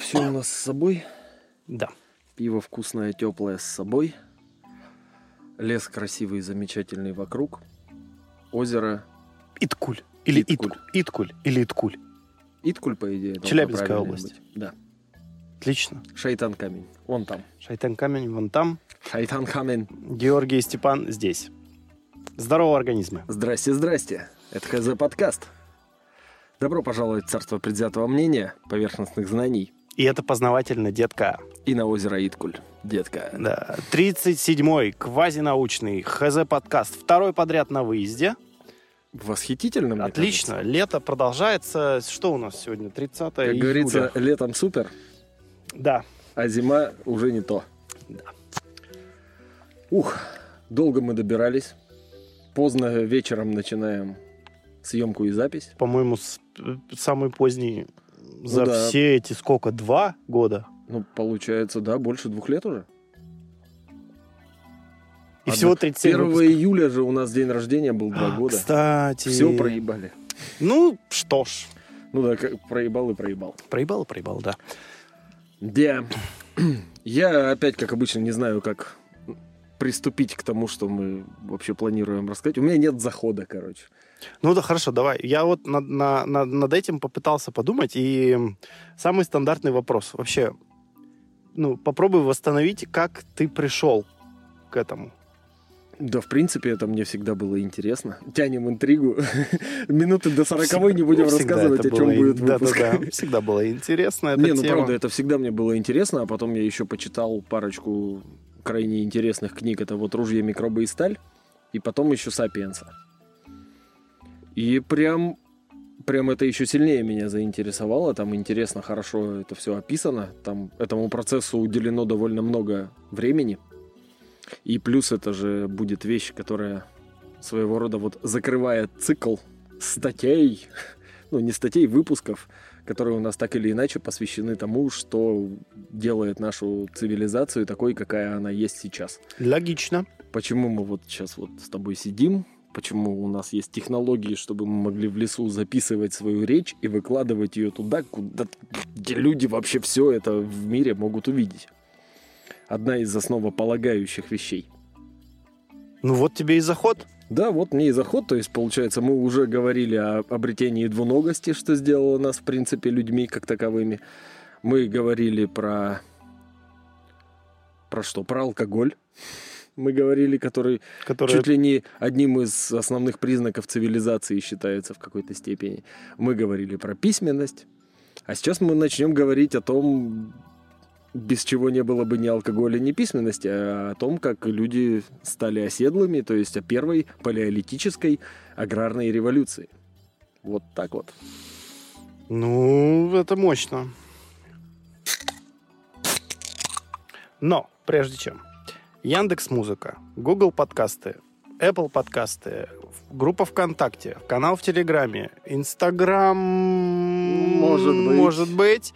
Все у нас с собой. Да. Пиво вкусное, теплое с собой. Лес красивый, замечательный вокруг. Озеро. Иткуль. Или Иткуль. Иткуль. Или Иткуль. Иткуль, по идее. Челябинская область. быть. Да. Отлично. Шайтан камень. Вон там. Шайтан камень вон там. Шайтан камень. Георгий и Степан здесь. Здорово, организмы. Здрасте, здрасте. Это ХЗ подкаст. Добро пожаловать в царство предвзятого мнения, поверхностных знаний И это познавательно, детка. и на озеро Иткуль. Детка. Да. 37-й квазинаучный ХЗ-подкаст. Второй подряд на выезде. Восхитительно, Отлично. Лето продолжается. Что у нас сегодня? 30 кажется. Как июля. говорится, летом супер, Да. а зима уже не то. Да. Ух, долго мы добирались. Поздно вечером начинаем съемку и запись. По-моему, с- самый поздний за Ну да. все эти сколько? Два года? Ну, получается, да, больше двух лет уже. И А всего да, 37 1 выпусков. июля же у нас день рождения был два А, года. Кстати. Все проебали. Ну, что ж. Ну да, как проебал и проебал. Проебал и проебал, да. Да. Я опять, как обычно, не знаю, как приступить к тому, что мы вообще планируем рассказать. У меня нет захода, короче. Ну да, хорошо, давай. Я вот над, на- на- над этим попытался подумать, и самый стандартный вопрос. Вообще, ну, попробуй восстановить, как ты пришел к этому. Да, в принципе, это мне всегда было интересно. Тянем интригу. Минуты до сороковой не будем Всегда рассказывать, о чем было будет ин- да, выпуск. Да, да, всегда было интересно эта Не, ну тема. правда, это всегда мне было интересно, а потом я еще почитал парочку крайне интересных книг. Это вот «Ружье, микробы и сталь», и потом еще «Сапиенса». И прям, прям это еще сильнее меня заинтересовало. Там интересно, хорошо это все описано. Там этому процессу уделено довольно много времени. И плюс это же будет вещь, которая своего рода вот закрывает цикл статей, ну не статей, выпусков, которые у нас так или иначе посвящены тому, что делает нашу цивилизацию такой, какая она есть сейчас. Логично. Почему мы вот сейчас вот с тобой сидим, почему у нас есть технологии, чтобы мы могли в лесу записывать свою речь и выкладывать ее туда, куда, где люди вообще все это в мире могут увидеть. Одна из основополагающих вещей. Ну вот тебе и заход. Да, вот мне и заход, то есть, получается, мы уже говорили о обретении двуногости, что сделало нас, в принципе, людьми как таковыми. Мы говорили про... Про что? Про алкоголь. Мы говорили, который Который... чуть ли не одним из основных признаков цивилизации считается в какой-то степени. Мы говорили про письменность. А сейчас мы начнем говорить о том, без чего не было бы ни алкоголя, ни письменности, а о том, как люди стали оседлыми, то есть о первой палеолитической аграрной революции. Вот так вот. Ну, это мощно. Но, прежде чем, Яндекс Музыка, Google подкасты, Apple подкасты, группа ВКонтакте, канал в Телеграме, Инстаграм... Может быть. Может быть.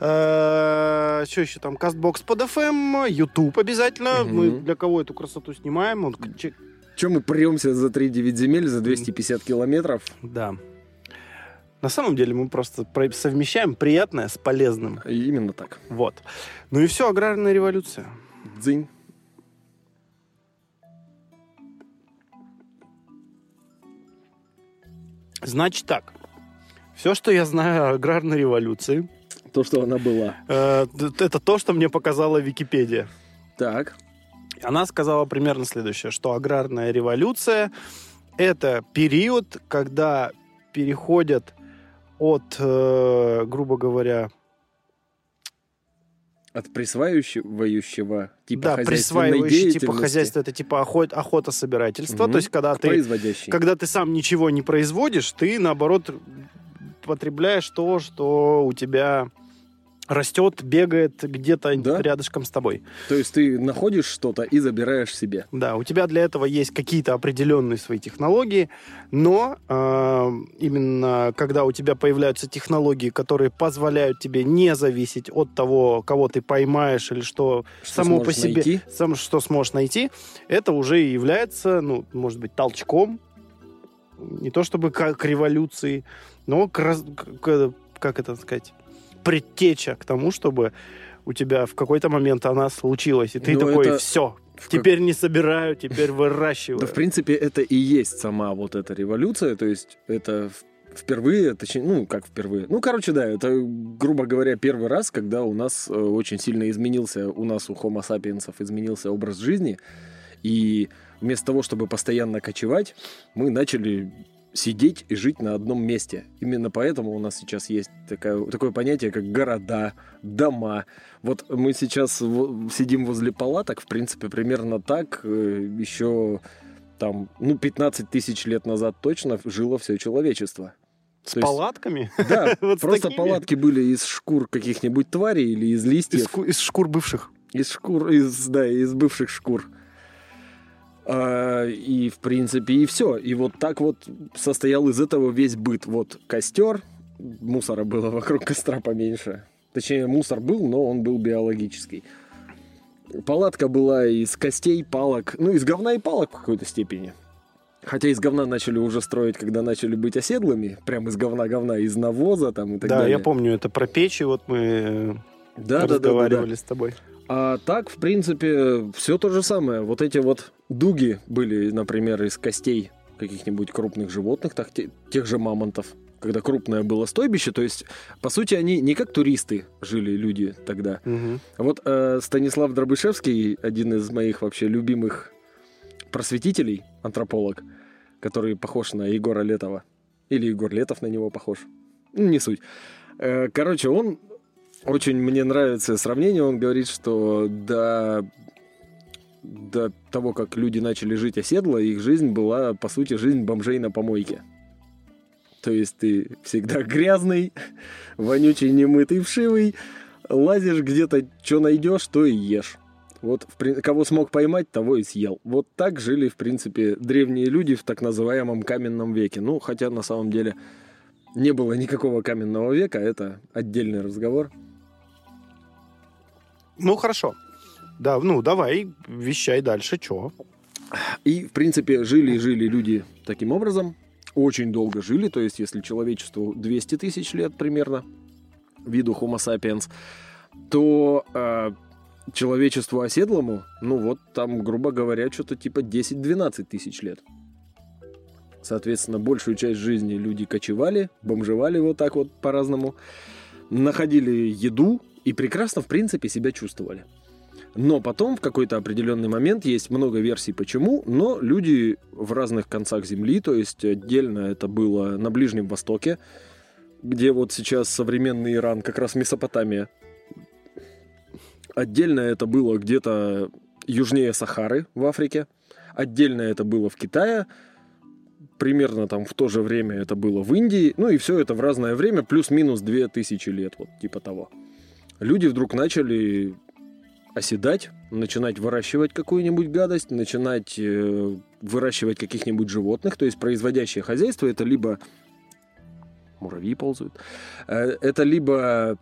Э, Что еще там? Кастбокс под FM, YouTube обязательно. Мгм. Мы для кого эту красоту снимаем? Он Чем мы премся за 3-9 земель, за 250 километров? Да. На самом деле мы просто про- совмещаем приятное с полезным. Именно так. Вот. Ну и все, аграрная революция. Дзынь. Значит так. Все, что я знаю о аграрной революции, То, что она была. э, это то, что мне показала Википедия. Так. Она сказала примерно следующее, что аграрная революция – это период, когда переходят от, э, грубо говоря, От присваивающего типа да, присваивающий типа хозяйство, это типа охот, охота-собирательство. Мгм. То есть, когда ты когда ты сам ничего не производишь, ты, наоборот, потребляешь то, что у тебя растет, бегает где-то Да. рядышком с тобой. То есть ты находишь что-то и забираешь себе. Да, у тебя для этого есть какие-то определенные свои технологии, но э, именно когда у тебя появляются технологии, которые позволяют тебе не зависеть от того, кого ты поймаешь или что, Что само по себе, найти. сам, что сможешь найти, это уже и является, ну, может быть, толчком, не то чтобы как к революции, но к, к- к- как это сказать, предтеча к тому, чтобы у тебя в какой-то момент она случилась, и ты Ну, такой, это все, в как- теперь не собираю, теперь выращиваю. Да, в принципе, это и есть сама вот эта революция, то есть это впервые, точнее, ну, как впервые, ну, короче, да, это, грубо говоря, первый раз, когда у нас э, очень сильно изменился, у нас, у Homo sapiens изменился образ жизни, и вместо того, чтобы постоянно кочевать, мы начали сидеть и жить на одном месте. Именно поэтому у нас сейчас есть такая, такое понятие, как города, дома. Вот мы сейчас сидим возле палаток, в принципе, примерно так э, еще там, ну, 15 тысяч лет назад точно жило все человечество. С то есть- палатками? Да, Вот просто палатки были из шкур каких-нибудь тварей или из Из, листьев. ку- из шкур бывших. Из шкур, из, да, из бывших шкур. А, и, в принципе, и все. И вот так вот состоял из этого весь быт. Вот костер, мусора было вокруг костра поменьше. Точнее, мусор был, но он был биологический. Палатка была из костей, палок, ну, из говна и палок в какой-то степени. Хотя из говна начали уже строить, когда начали быть оседлыми. Прям из говна-говна, из навоза там и так да, далее. я помню, это про печи, вот мы э, Да, да, да, да, да. разговаривали с тобой. А так, в принципе, все то же самое. Вот эти вот дуги были, например, из костей каких-нибудь крупных животных, так, те- тех же мамонтов. Когда крупное было стойбище, то есть, по сути, они не как туристы жили люди тогда. Мгм. Вот э, Станислав Дробышевский, один из моих вообще любимых просветителей, антрополог, который похож на Егора Летова. Или Егор Летов на него похож. Ну, не суть. Э, короче, он очень мне нравится сравнение. Он говорит, что до, до того, как люди начали жить оседло, их жизнь была, по сути, жизнь бомжей на помойке. То есть ты всегда грязный, вонючий, немытый, вшивый, лазишь где-то, что найдешь, то и ешь. Вот в кого смог поймать, того и съел. Вот так жили, в принципе, древние люди в так называемом каменном веке. Ну, хотя на самом деле не было никакого каменного века, это отдельный разговор. Ну, хорошо. Да, ну, давай, вещай дальше, чё? И, в принципе, жили и жили люди таким образом. Очень долго жили, то есть, если человечеству 200 тысяч лет примерно, виду Homo sapiens, то э, человечеству оседлому, ну вот там, грубо говоря, что-то типа 10-12 тысяч лет. Соответственно, большую часть жизни люди кочевали, бомжевали вот так вот по-разному, находили еду и прекрасно, в принципе, себя чувствовали. Но потом в какой-то определенный момент есть много версий почему, но люди в разных концах Земли, то есть отдельно это было на Ближнем Востоке, где вот сейчас современный Иран, как раз Месопотамия. Отдельно это было где-то южнее Сахары в Африке. Отдельно это было в Китае. Примерно там в то же время это было в Индии. Ну и все это в разное время, плюс-минус 2000 лет, вот типа того. Люди вдруг начали оседать, начинать выращивать какую-нибудь гадость, начинать э, выращивать каких-нибудь животных. То есть производящее хозяйство это либо муравьи ползают, э, это либо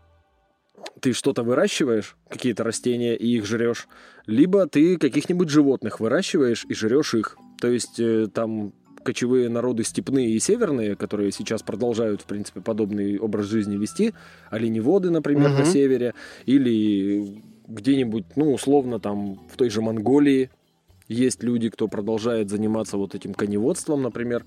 ты что-то выращиваешь, какие-то растения, и их жрешь, либо ты каких-нибудь животных выращиваешь и жрешь их. То есть э, там кочевые народы степные и северные, которые сейчас продолжают, в принципе, подобный образ жизни вести, оленеводы, например, на Мгм. севере, или где-нибудь, ну, условно, там, в той же Монголии есть люди, кто продолжает заниматься вот этим коневодством, например.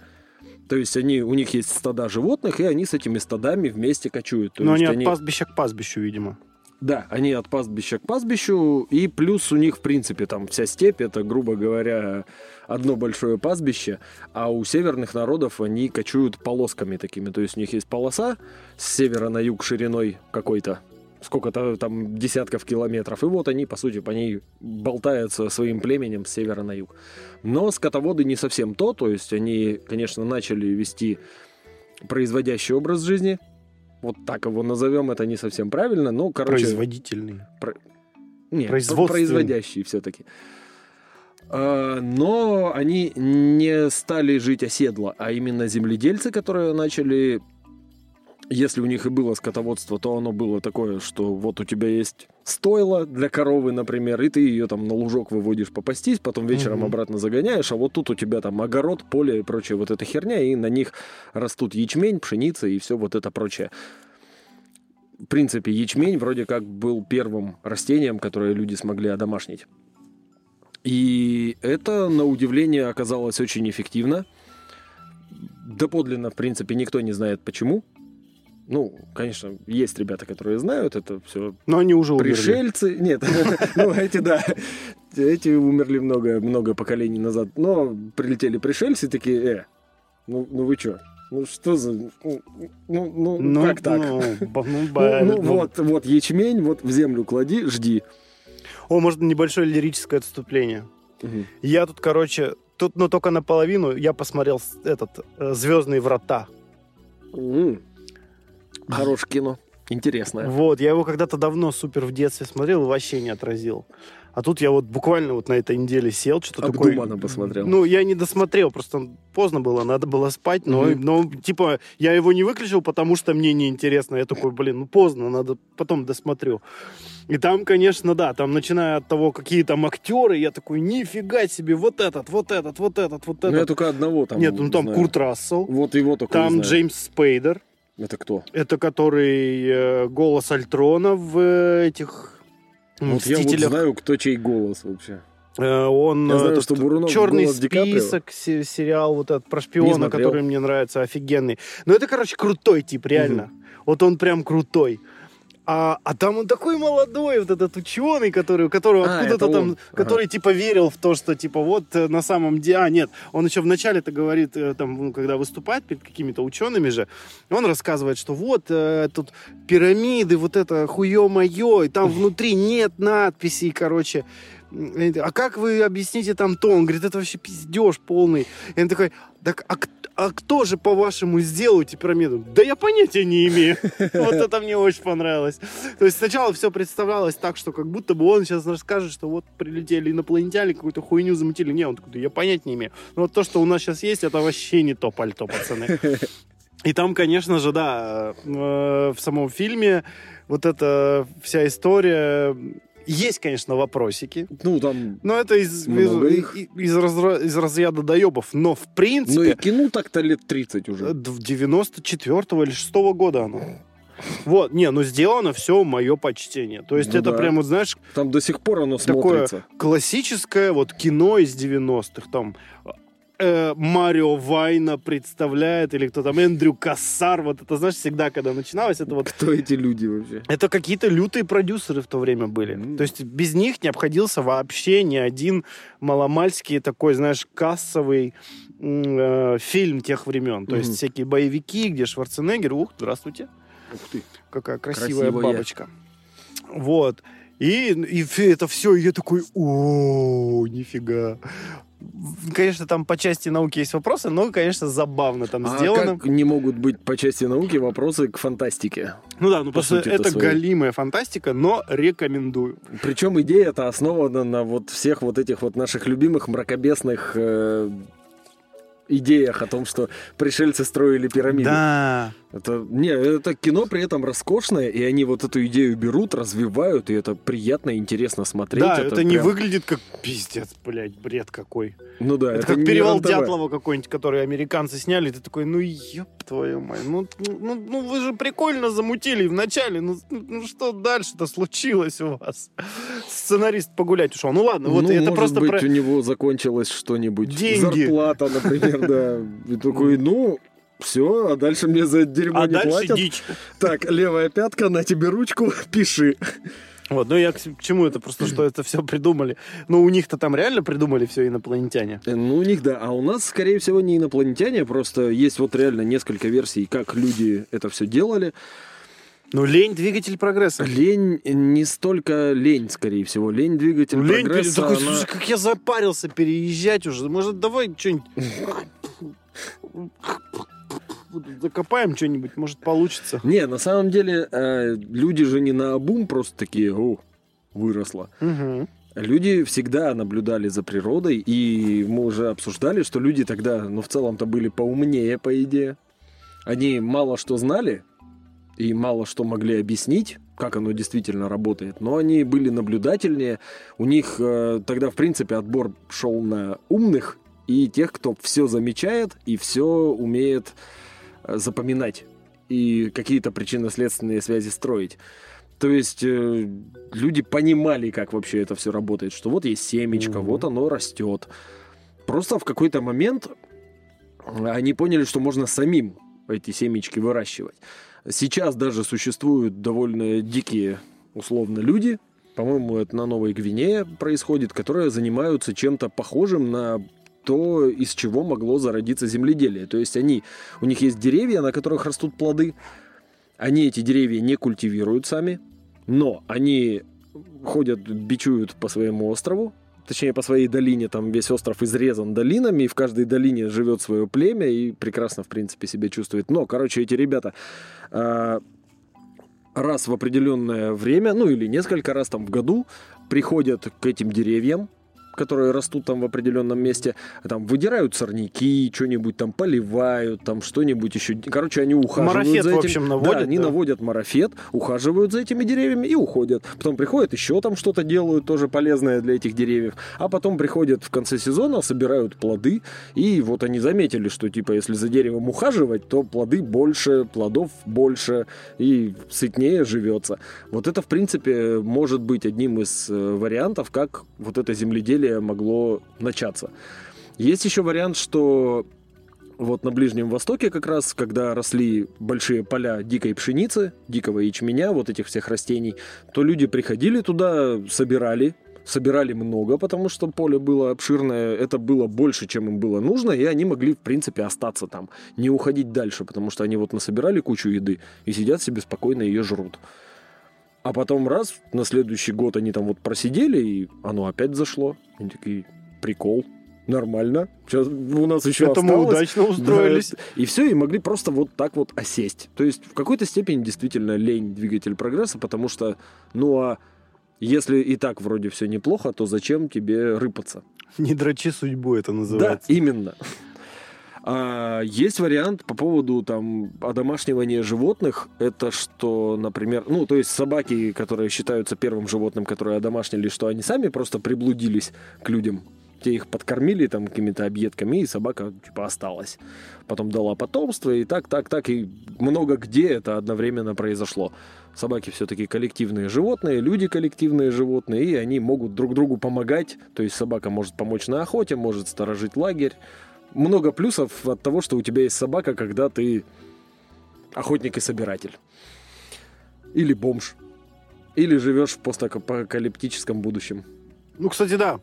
То есть они, у них есть стада животных, и они с этими стадами вместе кочуют. То Но они от пастбища к пастбищу, видимо. да, они от пастбища к пастбищу, и плюс у них, в принципе, там вся степь, это, грубо говоря, одно большое пастбище, а у северных народов они кочуют полосками такими, то есть у них есть полоса с севера на юг шириной какой-то, сколько-то там десятков километров, и вот они, по сути, по ней болтаются своим племенем с севера на юг. Но скотоводы не совсем то, то есть они, конечно, начали вести производящий образ жизни, вот так его назовем, это не совсем правильно, но, короче... Производительный. Нет, Производственный. производящие все-таки. А, Но они не стали жить оседло, а именно земледельцы, которые начали... Если у них и было скотоводство, то оно было такое, что вот у тебя есть стойло для коровы, например, и ты ее там на лужок выводишь попастись, потом вечером Мгм. обратно загоняешь, а вот тут у тебя там огород, поле и прочая вот эта херня, и на них растут ячмень, пшеница и все вот это прочее. в принципе, ячмень вроде как был первым растением, которое люди смогли одомашнить. И это, на удивление, оказалось очень эффективно. Доподлинно, в принципе, никто не знает почему. Ну, конечно, есть ребята, которые знают, это все Но они уже умерли. пришельцы. Нет, ну эти, да, эти умерли много, много поколений назад. Но прилетели пришельцы такие, э, ну, ну вы что? Ну что за... Ну, ну, ну, как так? Ну, ну, Ну, ну, ну. вот, вот ячмень, вот в землю клади, жди. О, может, небольшое лирическое отступление. Я тут, короче, тут, ну, только наполовину я посмотрел этот «Звездные врата». М. Хорошее кино. Интересное. Вот, я его когда-то давно супер в детстве смотрел и вообще не отразил. А тут я вот буквально вот на этой неделе сел, что-то такое... Обдуманно посмотрел. Ну, я не досмотрел, просто поздно было, надо было спать, но, Мгм. но, типа, я его не выключил, потому что мне неинтересно. Я такой, блин, ну поздно, надо потом досмотрю. И там, конечно, да, там, начиная от того, какие там актеры, я такой, нифига себе, вот этот, вот этот, вот этот, вот Ну, я этот. только одного там Нет, ну там знаю. Курт Рассел, Вот его только там. Джеймс Спейдер, Это кто? это который э, голос Альтрона в э, этих Вот я вот знаю, кто чей голос вообще. Э, Он Я знаю, этот что Бурунов черный голос Ди список, се- сериал вот этот про шпиона, который мне нравится, офигенный. Но это, короче, крутой тип, реально. Вот он прям крутой. А, а там он такой молодой, вот этот ученый, который, у которого А, откуда-то там, он. Ага. который типа верил в то, что типа вот э, на самом деле, а нет, он еще вначале это говорит, э, там, ну, когда выступает перед какими-то учеными же, он рассказывает, что вот э, тут пирамиды, вот это хуе-мое, и там внутри нет надписей, короче. М, А как вы объясните там то? Он говорит, это вообще пиздеж полный. И он такой, так а, к- а кто же, по-вашему, сделал эти пирамиды? Да я понятия не имею. Вот это мне очень понравилось. То есть сначала все представлялось так, что как будто бы он сейчас расскажет, что вот прилетели инопланетяне, какую-то хуйню замутили. Не, он такой, «Да я понятия не имею. Но вот то, что у нас сейчас есть, это вообще не то пальто, пацаны. И там, конечно же, да, э, в самом фильме вот эта вся история... Есть, конечно, вопросики. Ну, там... Но это из, Много из, их. из разра- из разряда доебов. Но, в Ну, и принципе, кино так-то лет 30 э, уже. д- 94 или 6 года оно. Вот, не, ну сделано все мое почтение. То есть Ну это да. прям, вот знаешь, Там до сих пор оно такое смотрится. классическое вот кино из 90-х. Там э, Марио Вайна представляет, или кто там, Эндрю Кассар. Вот это, знаешь, всегда, когда начиналось, это вот Кто эти люди вообще? это какие-то лютые продюсеры в то время были. Мгм. То есть без них не обходился вообще ни один маломальский такой, знаешь, кассовый э, фильм тех времен. То есть Мгм. всякие боевики, где Шварценеггер, ух, здравствуйте, Ух ты. какая красивая Красивая. бабочка. Вот. И, и это все, и я такой, о, нифига. Конечно, там по части науки есть вопросы, но, конечно, забавно там А сделано. как не могут быть по части науки вопросы к фантастике? Ну да, ну по просто это своей? галимая фантастика, но рекомендую. Причем идея это основана на вот всех вот этих вот наших любимых мракобесных э, идеях о том, что пришельцы строили пирамиды. Да. Это, не, это кино при этом роскошное, и они вот эту идею берут, развивают, и это приятно и интересно смотреть. Да, это, не прям- выглядит как пиздец, блядь, бред какой. Ну да, Это, как не перевал РЕН-ТВ. Дятлова какой-нибудь, который американцы сняли. Ты такой, ну ёб твою мать, ну, ну, ну, ну вы же прикольно замутили вначале, ну, ну что дальше-то случилось у вас? Сценарист погулять ушел. Ну ладно, вот ну, это может просто быть, про... у него закончилось что-нибудь. Деньги. Зарплата, например, да. И такой, ну, все, а дальше мне за дерьмо А не дальше платят. дичь. Так, левая пятка, на тебе ручку, пиши. Вот, ну я к, к чему это? Просто что это все придумали. Ну у них-то там реально придумали все инопланетяне. Э, Ну, у них, да. А у нас, скорее всего, не инопланетяне, просто есть вот реально несколько версий, как люди это все делали. Ну лень двигатель прогресса. Лень, не столько лень, скорее всего. Лень двигатель лень, прогресса. такой, она- слушай, как я запарился переезжать уже. Может, давай что-нибудь закопаем что-нибудь, может, получится. Не, на самом деле, э, люди же не на обум просто такие, о, выросло. Мгм. Люди всегда наблюдали за природой, и мы уже обсуждали, что люди тогда, ну, в целом-то были поумнее, по идее. Они мало что знали и мало что могли объяснить, как оно действительно работает, но они были наблюдательнее. У них э, тогда, в принципе, отбор шел на умных и тех, кто все замечает и все умеет э, запоминать. и какие-то причинно-следственные связи строить. То есть э, люди понимали, как вообще это все работает, что вот есть семечко, Мгм. вот оно растет. Просто в какой-то момент они поняли, что можно самим эти семечки выращивать. Сейчас даже существуют довольно дикие, условно, люди, по-моему, это на Новой Гвинее происходит, которые занимаются чем-то похожим на то, из чего могло зародиться земледелие. То есть они, у них есть деревья, на которых растут плоды, они эти деревья не культивируют сами, но они ходят, бичуют по своему острову, точнее по своей долине, там весь остров изрезан долинами, и в каждой долине живет свое племя и прекрасно, в принципе, себя чувствует. Но, короче, эти ребята а, раз в определенное время, ну или несколько раз там в году, приходят к этим деревьям, которые растут там в определенном месте, там выдирают сорняки, что-нибудь там поливают, там что-нибудь еще. Короче, они ухаживают Марафет, за в этим. общем, наводят, Да, они да. наводят марафет, ухаживают за этими деревьями и уходят. Потом приходят, еще там что-то делают, тоже полезное для этих деревьев. А потом приходят в конце сезона, собирают плоды, и вот они заметили, что типа если за деревом ухаживать, то плоды больше, плодов больше, и сытнее живется. Вот это, в принципе, может быть одним из э, вариантов, как вот это земледелие могло начаться. Есть еще вариант, что вот на Ближнем Востоке как раз, когда росли большие поля дикой пшеницы, дикого ячменя, вот этих всех растений, то люди приходили туда, собирали, собирали много, потому что поле было обширное, это было больше, чем им было нужно, и они могли, в принципе, остаться там, не уходить дальше, потому что они вот насобирали кучу еды и сидят себе спокойно ее жрут. А потом раз, на следующий год они там вот просидели, и оно опять зашло. Они такие, прикол, нормально. Сейчас у нас еще Это мы осталось. удачно устроились. Да, и все, и могли просто вот так вот осесть. То есть в какой-то степени действительно лень двигатель прогресса, потому что, ну а если и так вроде все неплохо, то зачем тебе рыпаться? Не дрочи судьбу это Да, называется. именно. А, есть вариант по поводу там одомашнивания животных. Это что, например, ну, то есть собаки, которые считаются первым животным, которые одомашнили, что они сами просто приблудились к людям. Те их подкормили там какими-то объедками, и собака типа осталась. Потом дала потомство, и так, так, так, и много где это одновременно произошло. Собаки все-таки коллективные животные, люди коллективные животные, и они могут друг другу помогать. То есть собака может помочь на охоте, может сторожить лагерь. Много плюсов от того, что у тебя есть собака, когда ты охотник и собиратель. Или бомж. Или живешь в постапокалиптическом будущем. Ну, кстати, да.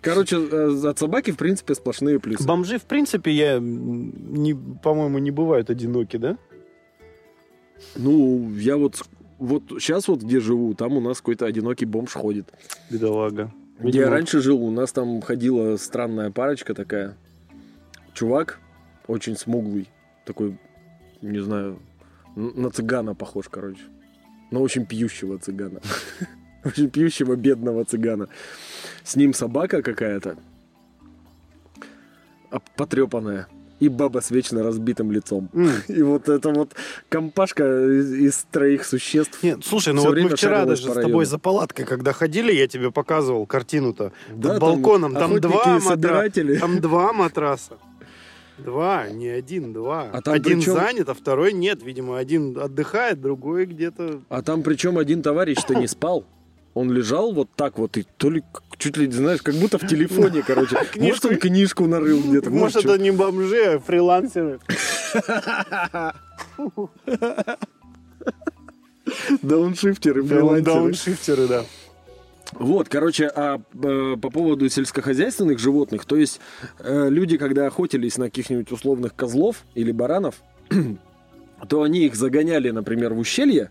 Короче, э, от собаки, в принципе, сплошные плюсы. Бомжи, в принципе, я, не, по-моему, не бывают одиноки, да? Ну, я вот, вот сейчас вот где живу, там у нас какой-то одинокий бомж ходит. Бедолага. Где я раньше жил, у нас там ходила странная парочка такая. Чувак, очень смуглый, такой, не знаю, на цыгана похож, короче. На очень пьющего цыгана. Очень пьющего бедного цыгана. С ним собака какая-то, потрепанная. И баба с вечно разбитым лицом. М. И вот это вот компашка из, из троих существ. Нет, слушай, ну вот мы вчера даже с тобой за палаткой, когда ходили, я тебе показывал картину-то. Да, Под балконом, там, два матра... там два матраса. Два, не один, два. А там один причем- занят, а второй нет. Видимо, один отдыхает, другой где-то... А там причем один товарищ-то не спал. Он лежал вот так вот, и то ли чуть ли, знаешь, как будто в телефоне, короче. Может, он книжку нарыл где-то. Может, это не бомжи, а фрилансеры. дауншифтеры, фрилансеры. Дауншифтеры, да. Вот, короче, а э, по поводу сельскохозяйственных животных, то есть э, люди, когда охотились на каких-нибудь условных козлов или баранов, то они их загоняли, например, в ущелье,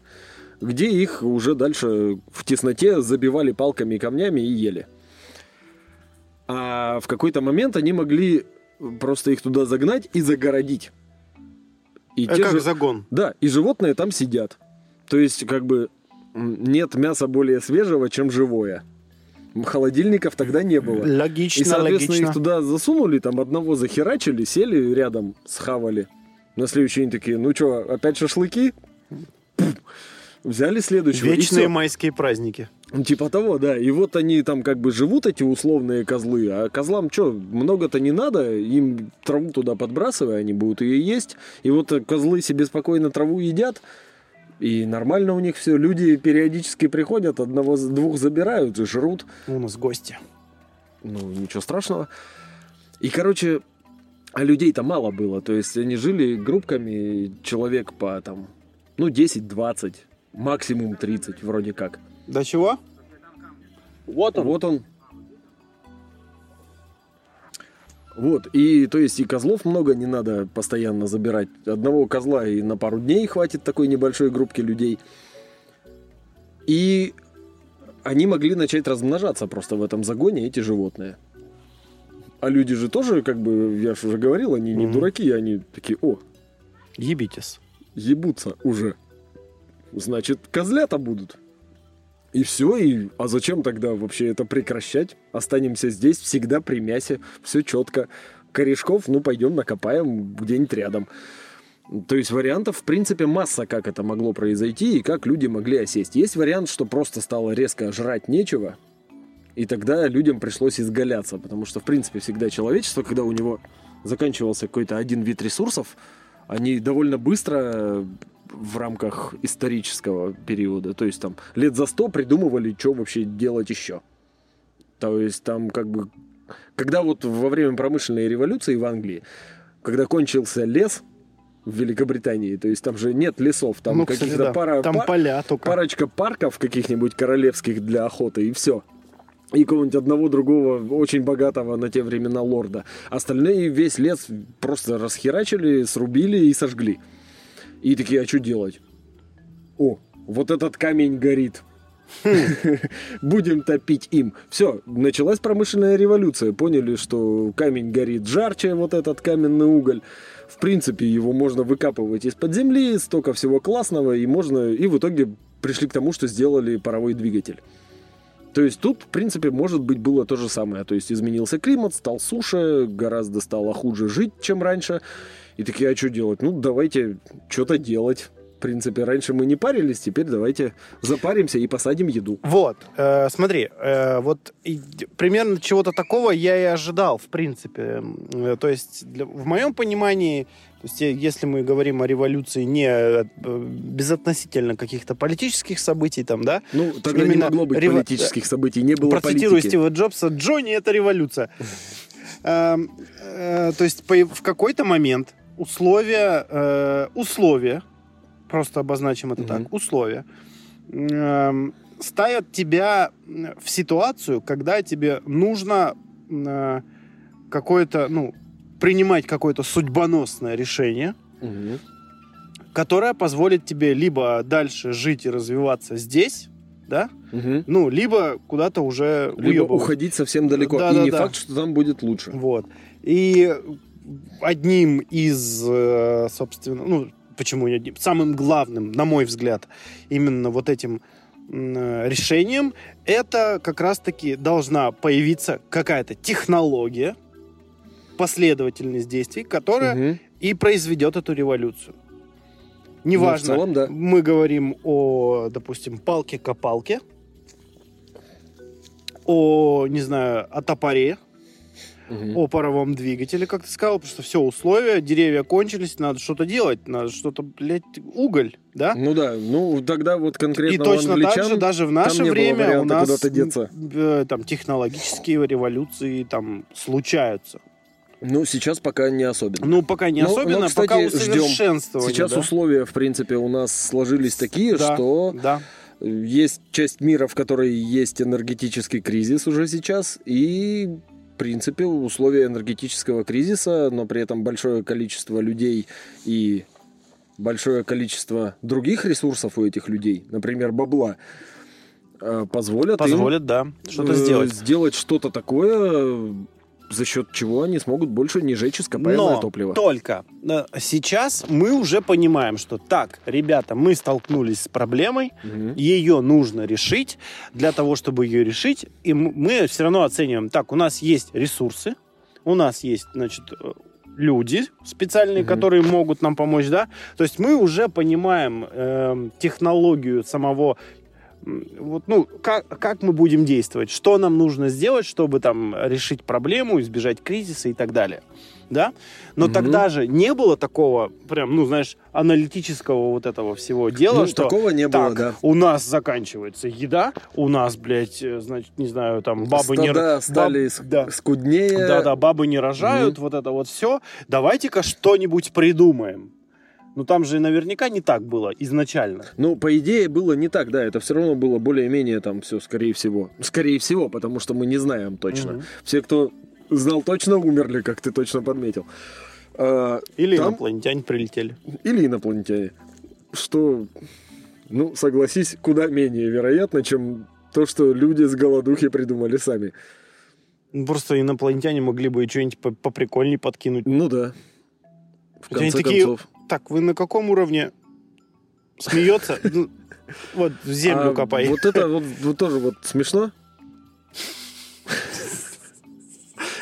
где их уже дальше в тесноте забивали палками и камнями и ели. А в какой-то момент они могли просто их туда загнать и загородить. И А как же- загон? да, и животные там сидят. То есть, как бы, нет мяса более свежего, чем живое. Холодильников тогда не было. Логично, И, соответственно, логично. их туда засунули, там одного захерачили, сели рядом, схавали. На следующий день такие, ну что, опять шашлыки? Взяли следующего. Вечные майские праздники. Ну, Типа того, да. И вот они там как бы живут, эти условные козлы. А козлам что, много-то не надо. Им траву туда подбрасывай, они будут ее есть. И вот козлы себе спокойно траву едят. И нормально у них все. Люди периодически приходят, одного-двух забирают и жрут. У нас гости. Ну, ничего страшного. И, короче, а людей-то мало было. То есть они жили группками человек по там, ну, 10-20, максимум 30 вроде как. До чего? Вот он. Вот он. Вот, и то есть и козлов много не надо постоянно забирать. Одного козла и на пару дней хватит такой небольшой группки людей. И они могли начать размножаться просто в этом загоне, эти животные. А люди же тоже, как бы, я же уже говорил, они не Мгм. дураки, они такие, о, Ебитесь. ебутся уже. Значит, козлята будут. И все, и а зачем тогда вообще это прекращать? Останемся здесь всегда при мясе, все четко. Корешков, ну, пойдем накопаем где-нибудь рядом. То есть вариантов, в принципе, масса, как это могло произойти и как люди могли осесть. Есть вариант, что просто стало резко жрать нечего, и тогда людям пришлось изгаляться, потому что, в принципе, всегда человечество, когда у него заканчивался какой-то один вид ресурсов, они довольно быстро в рамках исторического периода, то есть там лет за сто придумывали, что вообще делать еще. То есть там как бы... Когда вот во время промышленной революции в Англии, когда кончился лес в Великобритании, то есть там же нет лесов, там ну, каких-то да. пара, Там пар- поля только. парочка парков каких-нибудь королевских для охоты, и все. И какого-нибудь одного другого очень богатого на те времена лорда. Остальные весь лес просто расхерачили, срубили и сожгли. И такие, а что делать? О, вот этот камень горит. Будем топить им. Все, началась промышленная революция. Поняли, что камень горит жарче, вот этот каменный уголь. В принципе, его можно выкапывать из-под земли, столько всего классного, и можно. И в итоге пришли к тому, что сделали паровой двигатель. То есть тут, в принципе, может быть, было то же самое. То есть изменился климат, стал суше, гораздо стало хуже жить, чем раньше. И такие, а что делать? Ну, давайте что-то делать. В принципе, раньше мы не парились, теперь давайте запаримся и посадим еду. Вот, э, смотри, э, вот и примерно чего-то такого я и ожидал, в принципе. Э, то есть, для- в моем понимании, то есть, э, если мы говорим о революции не э, безотносительно каких-то политических событий, там, да, Ну, тогда не могло быть рево- политических событий, не было процитирую политики. Стива Джобса, Джонни это революция. Эм, э, То есть в какой-то момент условия, э, условия, просто обозначим это Мгм. так, условия, эм, ставят тебя в ситуацию, когда тебе нужно э, какое-то, ну, принимать какое-то судьбоносное решение, Мгм. которое позволит тебе либо дальше жить и развиваться здесь, да, Мгм. ну, либо куда-то уже Либо уебывать. уходить совсем далеко. Да, и да, не да. факт, что там будет лучше. Вот. И одним из, э, собственно, ну, почему не одним, самым главным, на мой взгляд, именно вот этим э, решением, это как раз-таки должна появиться какая-то технология, последовательность действий, которая Мгм. и произведет эту революцию. Неважно, Ну, целом, да. мы говорим о, допустим, палке-копалке, о, не знаю, о топоре, О паровом двигателе, как ты сказал, потому что все условия, деревья кончились, надо что-то делать, надо что-то, блядь, уголь, да? Ну да, ну тогда вот конкретно И точно так англичан же даже в наше время у нас деться. э, там технологические революции там случаются. Ну, сейчас пока не особенно. Ну, пока не Ну, особенно, ну, кстати, пока ждем. усовершенствование. Сейчас да? условия, в принципе, у нас сложились такие, Да, что Да. есть часть мира, в которой есть энергетический кризис уже сейчас, и, принципе, условия энергетического кризиса, но при этом большое количество людей и большое количество других ресурсов у этих людей, например, бабла, э, позволят, им, да, что-то э, сделать. сделать что-то такое, за счет чего они смогут больше не жечь ископаемое Но топливо. только э, сейчас мы уже понимаем, что так, ребята, мы столкнулись с проблемой, Мгм. ее нужно решить. Для того, чтобы ее решить, и мы все равно оцениваем, так, у нас есть ресурсы, у нас есть, значит, э, люди специальные, Мгм. которые могут нам помочь, да. То есть мы уже понимаем эм, технологию самого вот, ну, как, как мы будем действовать, что нам нужно сделать, чтобы там решить проблему, избежать кризиса и так далее. Да? Но Мгм. тогда же не было такого, прям, ну, знаешь, аналитического вот этого всего дела, Ну, что такого не было, так, да. у нас заканчивается еда, у нас, блядь, э, значит, не знаю, там бабы не... Стада ро- стали баб- ск- да. скуднее. Да-да, бабы не рожают, вот это вот все. Давайте-ка что-нибудь придумаем. Ну там же наверняка не так было изначально. Ну, по идее, было не так, да, это все равно было более-менее там все, скорее всего. Скорее всего, потому что мы не знаем точно. Мгм. Все, кто знал точно, умерли, как ты точно подметил. А, Или Там- инопланетяне прилетели. или инопланетяне. Что, ну, согласись, куда менее вероятно, чем то, что люди с голодухи придумали сами. Ну, Просто инопланетяне могли бы что-нибудь по- поприкольней подкинуть. Ну да. В Они конце такие, концов. Так, вы на каком уровне? Смеется? Ну, Вот, в землю А копай. Вот это вот, вот тоже вот смешно.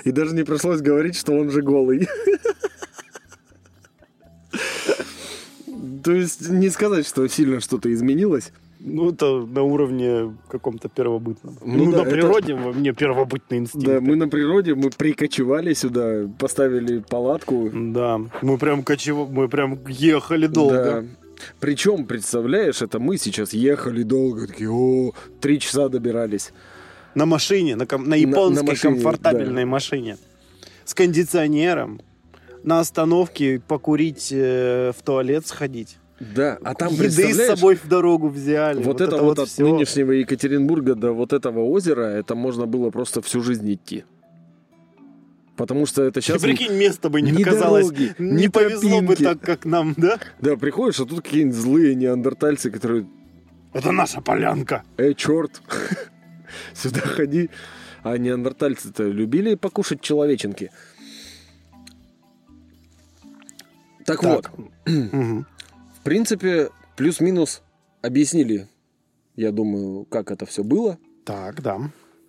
И даже не пришлось говорить, что он же голый. То есть не сказать, что сильно что-то изменилось. Ну, это на уровне каком-то первобытном. Ну Ну, да, на это- природе во мне первобытный инстинкт. Да, мы на природе, мы прикочевали сюда, поставили палатку. Да, мы прям кочев... мы прям ехали долго. Да. Причем, представляешь, это мы сейчас ехали долго, такие, о, три часа добирались. На машине, на, ком- на японской машине, комфортабельной да. машине. С кондиционером. На остановке покурить, э, в туалет сходить. Да, а там, Еды с собой в дорогу взяли. Вот, это, вот от всё. нынешнего Екатеринбурга до вот этого озера, это можно было просто всю жизнь идти. Потому что это Ты сейчас... прикинь, место бы не ни оказалось. дороги, не повезло бы тропинки. так, как нам, да? Да, приходишь, а тут какие-нибудь злые неандертальцы, которые, Это наша полянка. эй, черт, сюда ходи. А неандертальцы-то любили покушать человеченки. Так, вот, Мгм. В принципе, плюс-минус объяснили, я думаю, как это все было. Так, да.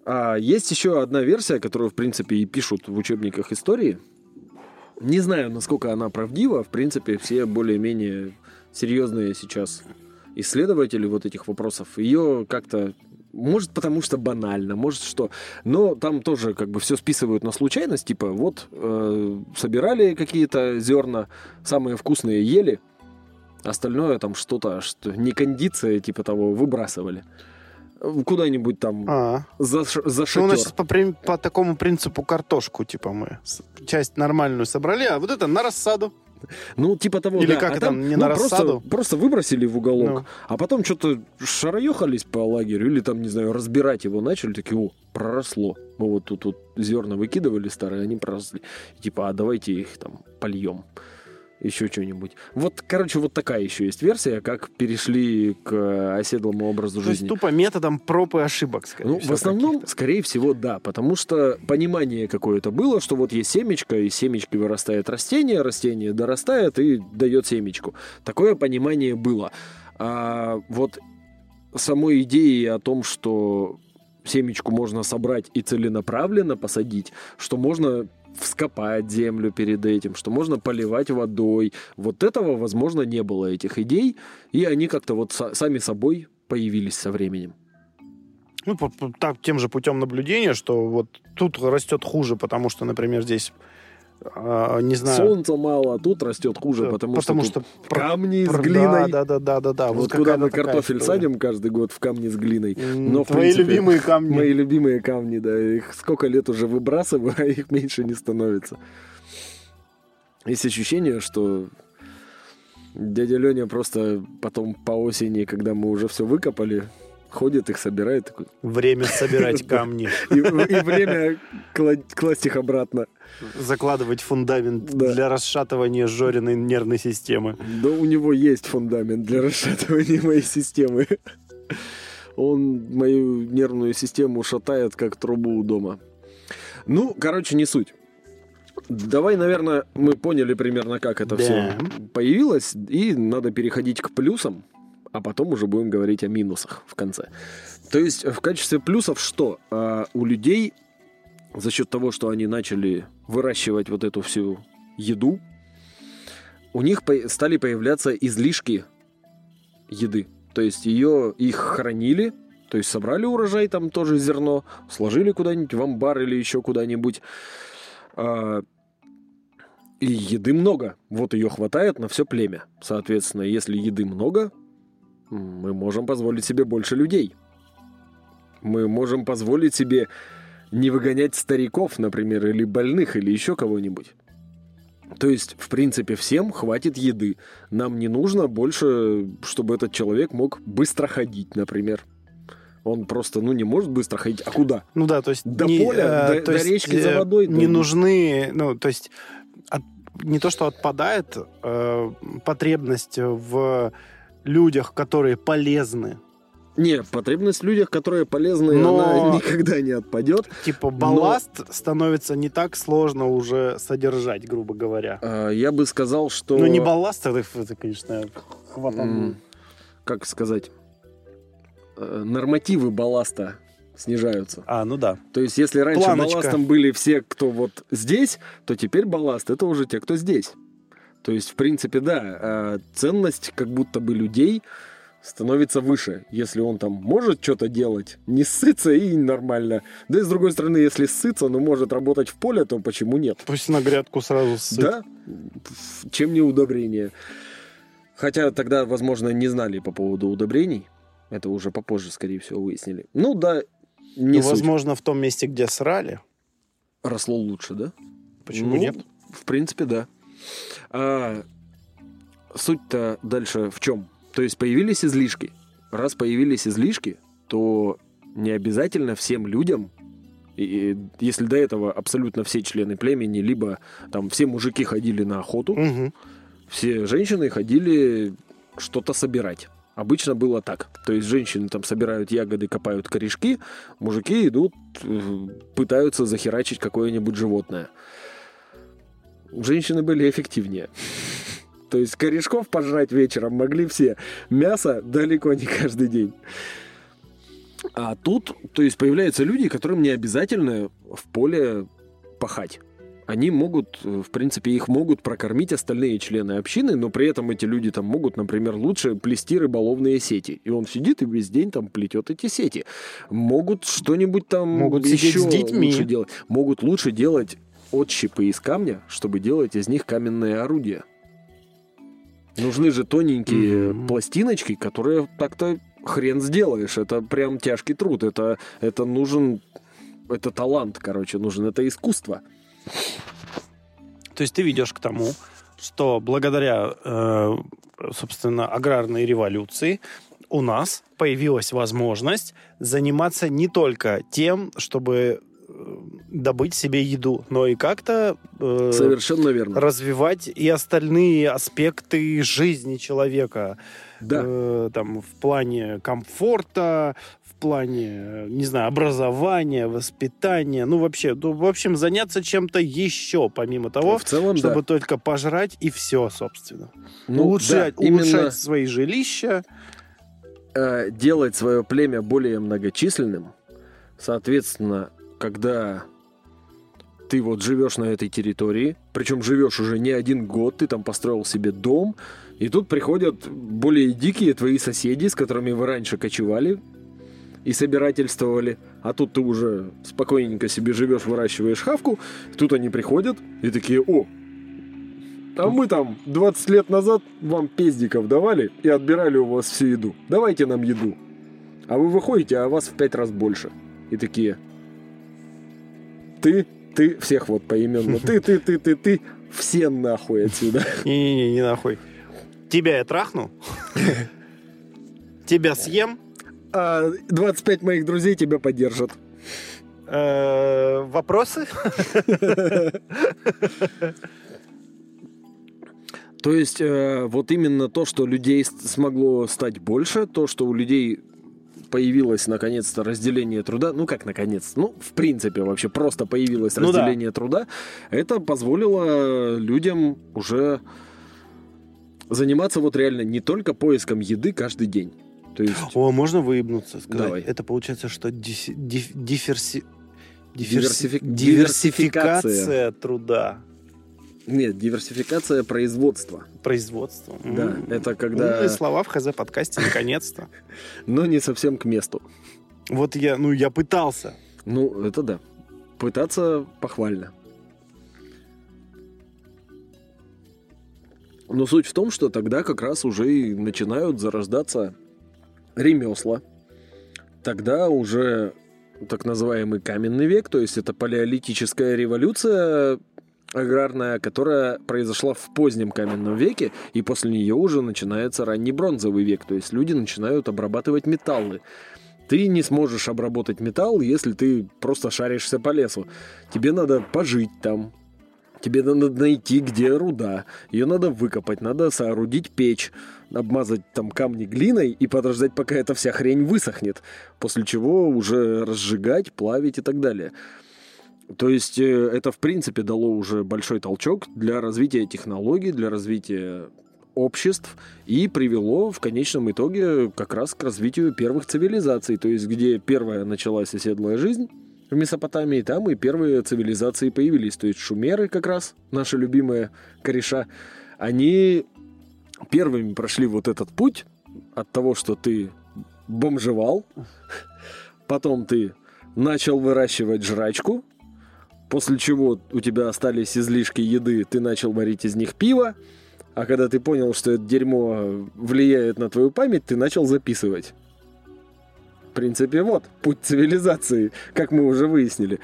А есть еще одна версия, которую, в принципе, и пишут в учебниках истории. Не знаю, насколько она правдива. В принципе, все более-менее серьезные сейчас исследователи вот этих вопросов ее как-то может, потому что банально, может что. Но там тоже как бы все списывают на случайность. Типа, вот э, собирали какие-то зерна, самые вкусные ели, остальное там что-то, что не кондиция, типа того, выбрасывали. Куда-нибудь там А, за, ш- за ну, шатер. у нас по, по такому принципу картошку, типа, мы часть нормальную собрали, а вот это на рассаду. Ну, типа того, Или да. как А там, не ну, на просто, рассаду? просто выбросили в уголок, Ну. а потом что-то шароехались по лагерю, или там, не знаю, разбирать его начали, такие, о, проросло. Мы вот тут вот зерна выкидывали старые, они проросли. И типа, а давайте их там польем. Еще что-нибудь. Вот, короче, вот такая еще есть версия, как перешли к оседлому образу То есть жизни. тупо методом проб и ошибок, скорее Ну, в всего, основном, каких-то. скорее всего, да, потому что понимание какое-то было, что вот есть семечко, из семечки вырастает растение, растение дорастает и дает семечку. Такое понимание было. А вот самой идеи о том, что семечку можно собрать и целенаправленно посадить, что можно вскопать землю перед этим, что можно поливать водой. Вот этого, возможно, не было, этих идей, и они как-то вот са- сами собой появились со временем. Ну, так, тем же путем наблюдения, что вот тут растет хуже, потому что, например, здесь, а, не знаю... Солнца мало, а тут растет хуже, да, потому, потому что, что тут камни с Про- глиной. Да, да, да, да, да. вот куда мы картофель история. садим каждый год в камни с глиной. Но, Твои принципе, любимые камни. Мои любимые камни, да, их сколько лет уже выбрасываю, а их меньше не становится. Есть ощущение, что дядя Леня просто потом по осени, когда мы уже все выкопали, ходит, их собирает такой, Время собирать камни, и, и время кла- класть их обратно. закладывать фундамент Да. для расшатывания Жориной нервной системы. Да у него есть фундамент для расшатывания моей системы. Он мою нервную систему шатает, как трубу у дома. Ну, короче, не суть. Давай, наверное, мы поняли примерно, как это Да. все появилось, и надо переходить к плюсам, а потом уже будем говорить о минусах в конце. То есть в качестве плюсов что? А, у людей за счет того, что они начали выращивать вот эту всю еду, у них стали появляться излишки еды. То есть ее, их хранили, то есть собрали урожай, там тоже зерно, сложили куда-нибудь в амбар или еще куда-нибудь. А, и еды много. Вот ее хватает на все племя. Соответственно, если еды много, мы можем позволить себе больше людей. Мы можем позволить себе не выгонять стариков, например, или больных, или еще кого-нибудь. То есть, в принципе, всем хватит еды. Нам не нужно больше, чтобы этот человек мог быстро ходить, например. Он просто, ну, не может быстро ходить. А куда? Ну да, то есть... До не, поля, э, до- то до есть, речки за э, водой Не дойдут. нужны, ну, то есть от- не то, что отпадает э, потребность в людях, которые полезны. Не, потребность в людях, которые полезны, Но- она никогда не отпадет. Типа балласт становится не так сложно уже содержать, грубо говоря. А, Я бы сказал, что... Ну, не балласт, это, это, конечно, хватанул. м, Как сказать? Э, Нормативы балласта снижаются. А, ну да. То есть, если раньше Планочка. балластом были все, кто вот здесь, то теперь балласт это уже те, кто здесь. То есть, в принципе, да, а, ценность как будто бы людей становится выше. Если он там может что-то делать, не ссыться и нормально. Да и с другой стороны, если ссыться, но может работать в поле, то почему нет? Пусть на грядку сразу ссыт. Да, чем не удобрение. Хотя тогда, возможно, не знали по поводу удобрений. Это уже попозже, скорее всего, выяснили. Ну да, не Ну, возможно, в том месте, где срали. Росло лучше, да? Почему Ну, нет? В принципе, да. А, суть-то дальше в чем? То есть появились излишки. Раз появились излишки, то не обязательно всем людям, и, если до этого абсолютно все члены племени, либо там все мужики ходили на охоту, Мгм. все женщины ходили что-то собирать. Обычно было так. То есть женщины там собирают ягоды, копают корешки, мужики идут, э, пытаются захерачить какое-нибудь животное. Женщины были эффективнее. То есть корешков пожрать вечером могли все. Мясо далеко не каждый день. А тут, то есть появляются люди, которым не обязательно в поле пахать. Они могут, в принципе, их могут прокормить остальные члены общины, но при этом эти люди там могут, например, лучше плести рыболовные сети. И он сидит и весь день там плетет эти сети. Могут что-нибудь там Могут еще с детьми. лучше делать. Могут лучше делать отщипы из камня, чтобы делать из них каменные орудия. Нужны же тоненькие Мгм. пластиночки, которые так-то хрен сделаешь. Это прям тяжкий труд. Это, это нужен... Это талант, короче, нужен. Это искусство. То есть ты ведешь к тому, что благодаря, э, собственно, аграрной революции у нас появилась возможность заниматься не только тем, чтобы добыть себе еду, но и как-то э, Совершенно верно. развивать и остальные аспекты жизни человека. Да. Э, там в плане комфорта, в плане, э, не знаю, образования, воспитания, ну вообще, ну, в общем, заняться чем-то еще, помимо того, в целом, чтобы да. только пожрать и все, собственно. Ну, улучшать, да, именно, улучшать свои жилища. э, делать свое племя более многочисленным. Соответственно, когда ты вот живешь на этой территории, причем живешь уже не один год, ты там построил себе дом, и тут приходят более дикие твои соседи, с которыми вы раньше кочевали и собирательствовали, а тут ты уже спокойненько себе живешь, выращиваешь хавку, тут они приходят и такие, о, а мы там 20 лет назад вам пездиков давали и отбирали у вас всю еду. Давайте нам еду. А вы выходите, а вас в пять раз больше. И такие, ты, ты, всех вот поименно, ты, ты, ты, ты, ты, все нахуй отсюда. Не-не-не, не нахуй. Тебя я трахну. Тебя съем. А 25 моих друзей тебя поддержат. Э, Вопросы? То есть э, вот именно то, что людей смогло стать больше, то, что у людей появилось наконец-то разделение труда, ну как наконец, ну в принципе вообще просто появилось Ну да. разделение труда, это позволило людям уже заниматься вот реально не только поиском еды каждый день. То есть О, можно выебнуться, сказать? Давай. Это получается, что диси- диф- диверси- Диверсифи- диверсификация труда. Нет, диверсификация производства. Производство. Да, М. это когда... Умные слова в ХЗ-подкасте, наконец-то. Но не совсем к месту. Вот я, ну, я пытался. Ну, это да. Пытаться похвально. Но суть в том, что тогда как раз уже и начинают зарождаться ремесла. Тогда уже так называемый каменный век, то есть это палеолитическая революция аграрная, которая произошла в позднем каменном веке, и после нее уже начинается ранний бронзовый век, то есть люди начинают обрабатывать металлы. Ты не сможешь обработать металл, если ты просто шаришься по лесу. Тебе надо пожить там, Тебе надо найти, где руда. Ее надо выкопать, надо соорудить печь, обмазать там камни глиной и подождать, пока эта вся хрень высохнет. После чего уже разжигать, плавить и так далее. То есть э, это, в принципе, дало уже большой толчок для развития технологий, для развития обществ и привело в конечном итоге как раз к развитию первых цивилизаций, то есть где первая началась оседлая жизнь в Месопотамии, там и первые цивилизации появились, то есть шумеры как раз, наши любимые кореша, они первыми прошли вот этот путь от того, что ты бомжевал, потом ты начал выращивать жрачку, после чего у тебя остались излишки еды, ты начал варить из них пиво, а когда ты понял, что это дерьмо влияет на твою память, ты начал записывать. В принципе, вот путь цивилизации, как мы уже выяснили.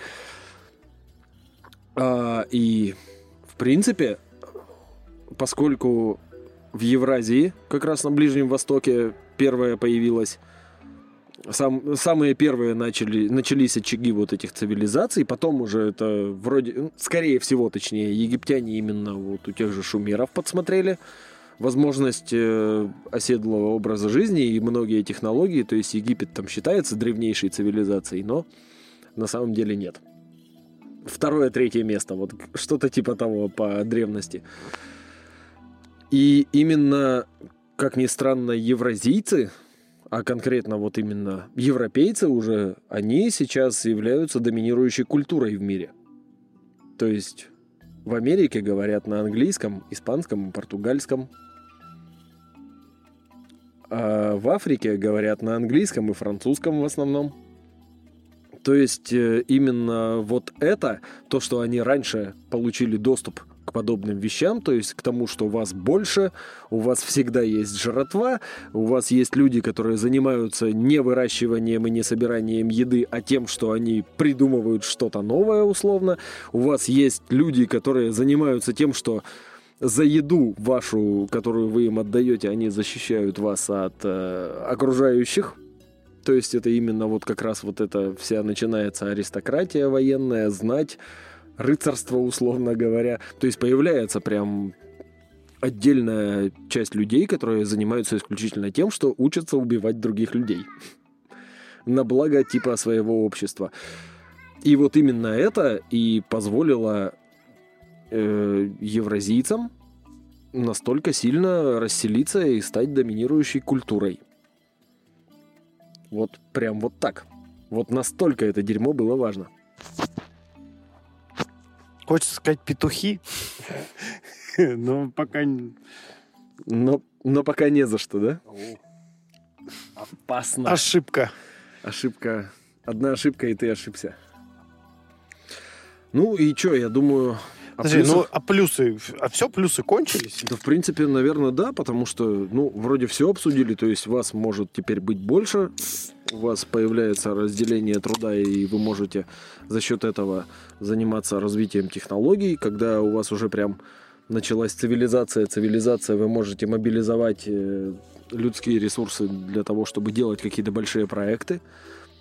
А, и, в принципе, поскольку в Евразии, как раз на Ближнем Востоке, первая появилась, сам, самые первые начали, начались очаги вот этих цивилизаций, потом уже это вроде, скорее всего, точнее, египтяне именно вот у тех же шумеров подсмотрели возможность э, оседлого образа жизни и многие технологии, то есть Египет там считается древнейшей цивилизацией, но на самом деле нет. Второе, третье место, вот что-то типа того по древности. И именно, как ни странно, евразийцы, а конкретно вот именно европейцы уже, они сейчас являются доминирующей культурой в мире. То есть в Америке говорят на английском, испанском португальском. А в Африке говорят на английском и французском в основном. То есть э, именно вот это, то, что они раньше получили доступ подобным вещам, то есть к тому, что у вас больше, у вас всегда есть жратва, у вас есть люди, которые занимаются не выращиванием и не собиранием еды, а тем, что они придумывают что-то новое условно. У вас есть люди, которые занимаются тем, что за еду вашу, которую вы им отдаете, они защищают вас от э, окружающих. То есть это именно вот как раз вот это вся начинается аристократия военная, знать, рыцарство, условно говоря. То есть появляется прям отдельная часть людей, которые занимаются исключительно тем, что учатся убивать других людей. На благо типа своего общества. И вот именно это и позволило э, евразийцам настолько сильно расселиться и стать доминирующей культурой. Вот прям вот так. Вот настолько это дерьмо было важно. Хочется сказать петухи. Но пока... не- Но, но пока не за что, да? Опасно. Ошибка. Ошибка. Одна ошибка, и ты ошибся. Ну и что, я думаю... о Подожди, ну а плюсы? А все плюсы кончились? Да, в принципе, наверное, да, потому что, ну, вроде все обсудили, то есть вас может теперь быть больше, у вас появляется разделение труда, и вы можете за счет этого заниматься развитием технологий, когда у вас уже прям началась цивилизация, цивилизация, вы можете мобилизовать э, людские ресурсы для того, чтобы делать какие-то большие проекты,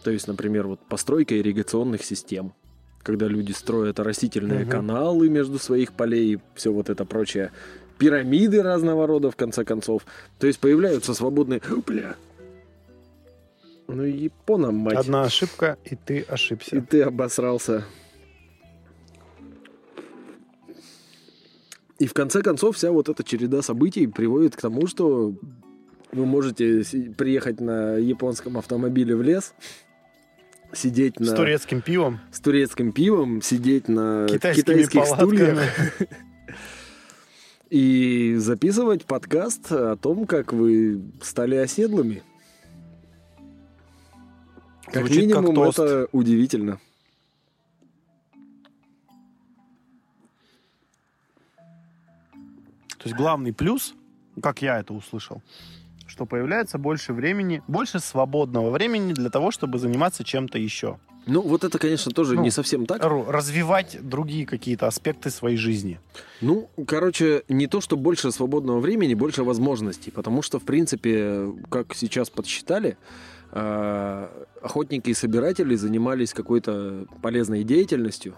то есть, например, вот постройка ирригационных систем, когда люди строят растительные Мгм. каналы между своих полей и все вот это прочее. Пирамиды разного рода, в конце концов. То есть появляются свободные... Бля. Ну, япона, мать. Одна ошибка, и ты И ошибся. ты обосрался. И в конце концов вся вот эта череда событий приводит к тому, что вы можете приехать на японском автомобиле в лес, сидеть на... С турецким пивом, с турецким пивом, сидеть на китайскими китайских палатками. стульях и записывать подкаст о том, как вы стали оседлыми. Как Звучит минимум, как тост. это удивительно. То есть главный плюс, как я это услышал, что появляется больше времени, больше свободного времени для того, чтобы заниматься чем-то еще. Ну, вот это, конечно, тоже Ну, не совсем так. Развивать другие какие-то аспекты своей жизни. Ну, короче, не то, что больше свободного времени, больше возможностей. Потому что, в принципе, как сейчас подсчитали, охотники и собиратели занимались какой-то полезной деятельностью,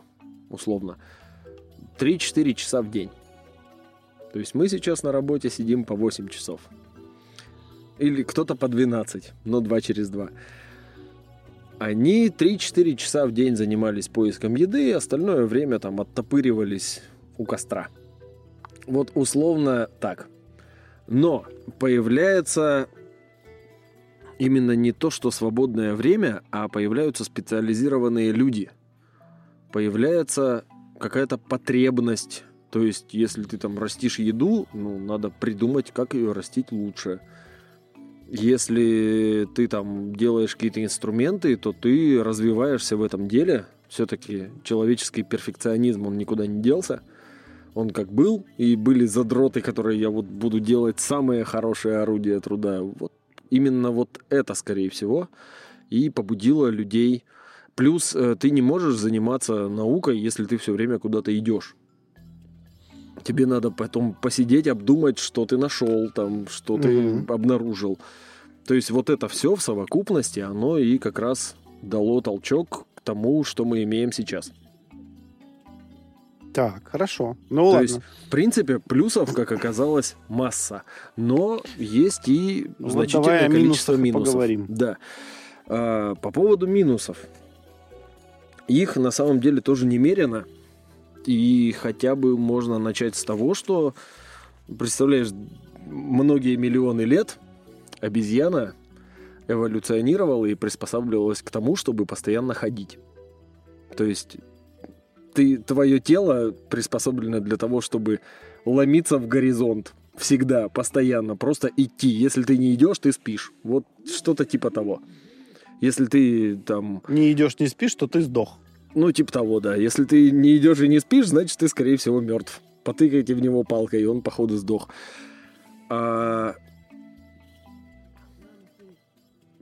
условно, 3-4 часа в день. То есть мы сейчас на работе сидим по 8 часов. Или кто-то по 12, но 2 через 2. Они 3-4 часа в день занимались поиском еды, и остальное время там оттопыривались у костра. Вот условно так. Но появляется именно не то, что свободное время, а появляются специализированные люди. Появляется какая-то потребность. То есть, если ты там растишь еду, ну, надо придумать, как ее растить лучше. Если ты там делаешь какие-то инструменты, то ты развиваешься в этом деле. Все-таки человеческий перфекционизм, он никуда не делся. Он как был, и были задроты, которые я вот буду делать самые хорошие орудия труда. Вот именно вот это, скорее всего, и побудило людей. Плюс э, ты не можешь заниматься наукой, если ты все время куда-то идешь. Тебе надо потом посидеть, обдумать, что ты нашел, там, что ты Мгм. обнаружил. То есть вот это все в совокупности, оно и как раз дало толчок к тому, что мы имеем сейчас. Так, хорошо. Ну То ладно. есть, в принципе, плюсов, как оказалось, масса. Но есть и Вот значительное количество минусов. поговорим. Да. А, по поводу минусов. Их на самом деле тоже немерено. И хотя бы можно начать с того, что, представляешь, многие миллионы лет обезьяна эволюционировала и приспосабливалась к тому, чтобы постоянно ходить. То есть ты, твое тело приспособлено для того, чтобы ломиться в горизонт. Всегда, постоянно, просто идти. Если ты не идешь, ты спишь. Вот что-то типа того. Если ты там, Не идешь, не спишь, то ты сдох. ну типа того, да. Если ты не идешь и не спишь, значит ты, скорее всего, мертв. Потыкайте в него палкой, и он, походу, сдох. А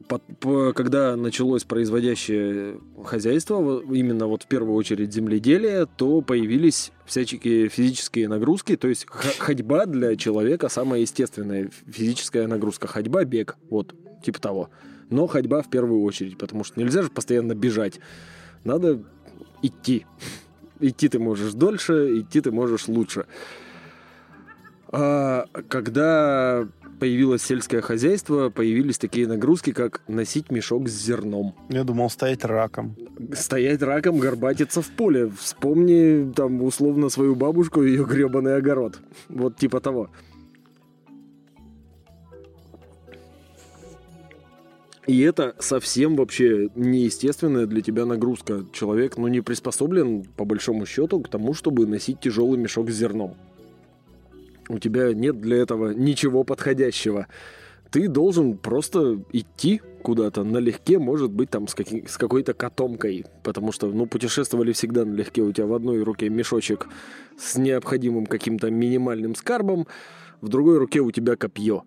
по- по- когда началось производящее хозяйство, во- именно вот в первую очередь земледелие, то появились всяческие физические нагрузки, то есть ходьба для человека самая естественная физическая нагрузка. Ходьба, бег, вот, типа того. Но ходьба в первую очередь, потому что нельзя же постоянно бежать. Надо идти. Идти ты можешь дольше, идти ты можешь лучше. А когда появилось сельское хозяйство, появились такие нагрузки, как носить мешок с зерном. Я думал, стоять раком. Стоять раком, горбатиться в поле. Вспомни там условно свою бабушку и ее гребаный огород. Вот типа того. И это совсем вообще неестественная для тебя нагрузка. Человек, ну, не приспособлен, по большому счету, к тому, чтобы носить тяжелый мешок с зерном. У тебя нет для этого ничего подходящего. Ты должен просто идти куда-то налегке, может быть, там с, с какой-то котомкой. Потому что, ну, путешествовали всегда налегке. У тебя в одной руке мешочек с необходимым каким-то минимальным скарбом, в другой руке у тебя копье.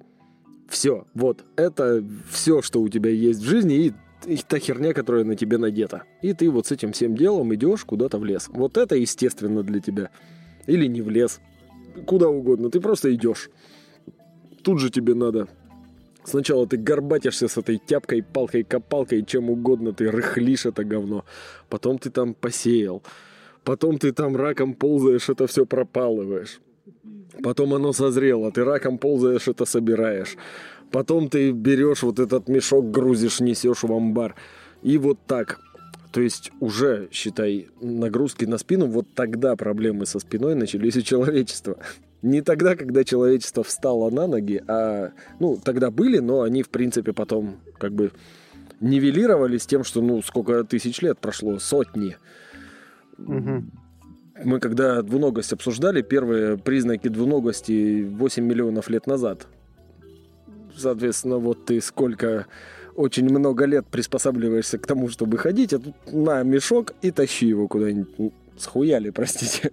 Все, вот, это все, что у тебя есть в жизни, и, и та херня, которая на тебе надета. И ты вот с этим всем делом идешь куда-то в лес. Вот это естественно для тебя. Или не в лес. Куда угодно. Ты просто идешь. Тут же тебе надо. Сначала ты горбатишься с этой тяпкой, палкой, копалкой, чем угодно. Ты рыхлишь это говно. Потом ты там посеял. Потом ты там раком ползаешь, это все пропалываешь. Потом оно созрело, ты раком ползаешь, это собираешь. Потом ты берешь вот этот мешок, грузишь, несешь в амбар. И вот так. То есть уже, считай, нагрузки на спину, вот тогда проблемы со спиной начались у человечества. Не тогда, когда человечество встало на ноги, а, ну, тогда были, но они, в принципе, потом как бы нивелировались тем, что, ну, сколько тысяч лет прошло, сотни. Мгм. мы когда двуногость обсуждали, первые признаки двуногости 8 миллионов лет назад. Соответственно, вот ты сколько очень много лет приспосабливаешься к тому, чтобы ходить, а тут на мешок и тащи его куда-нибудь. Схуяли, простите.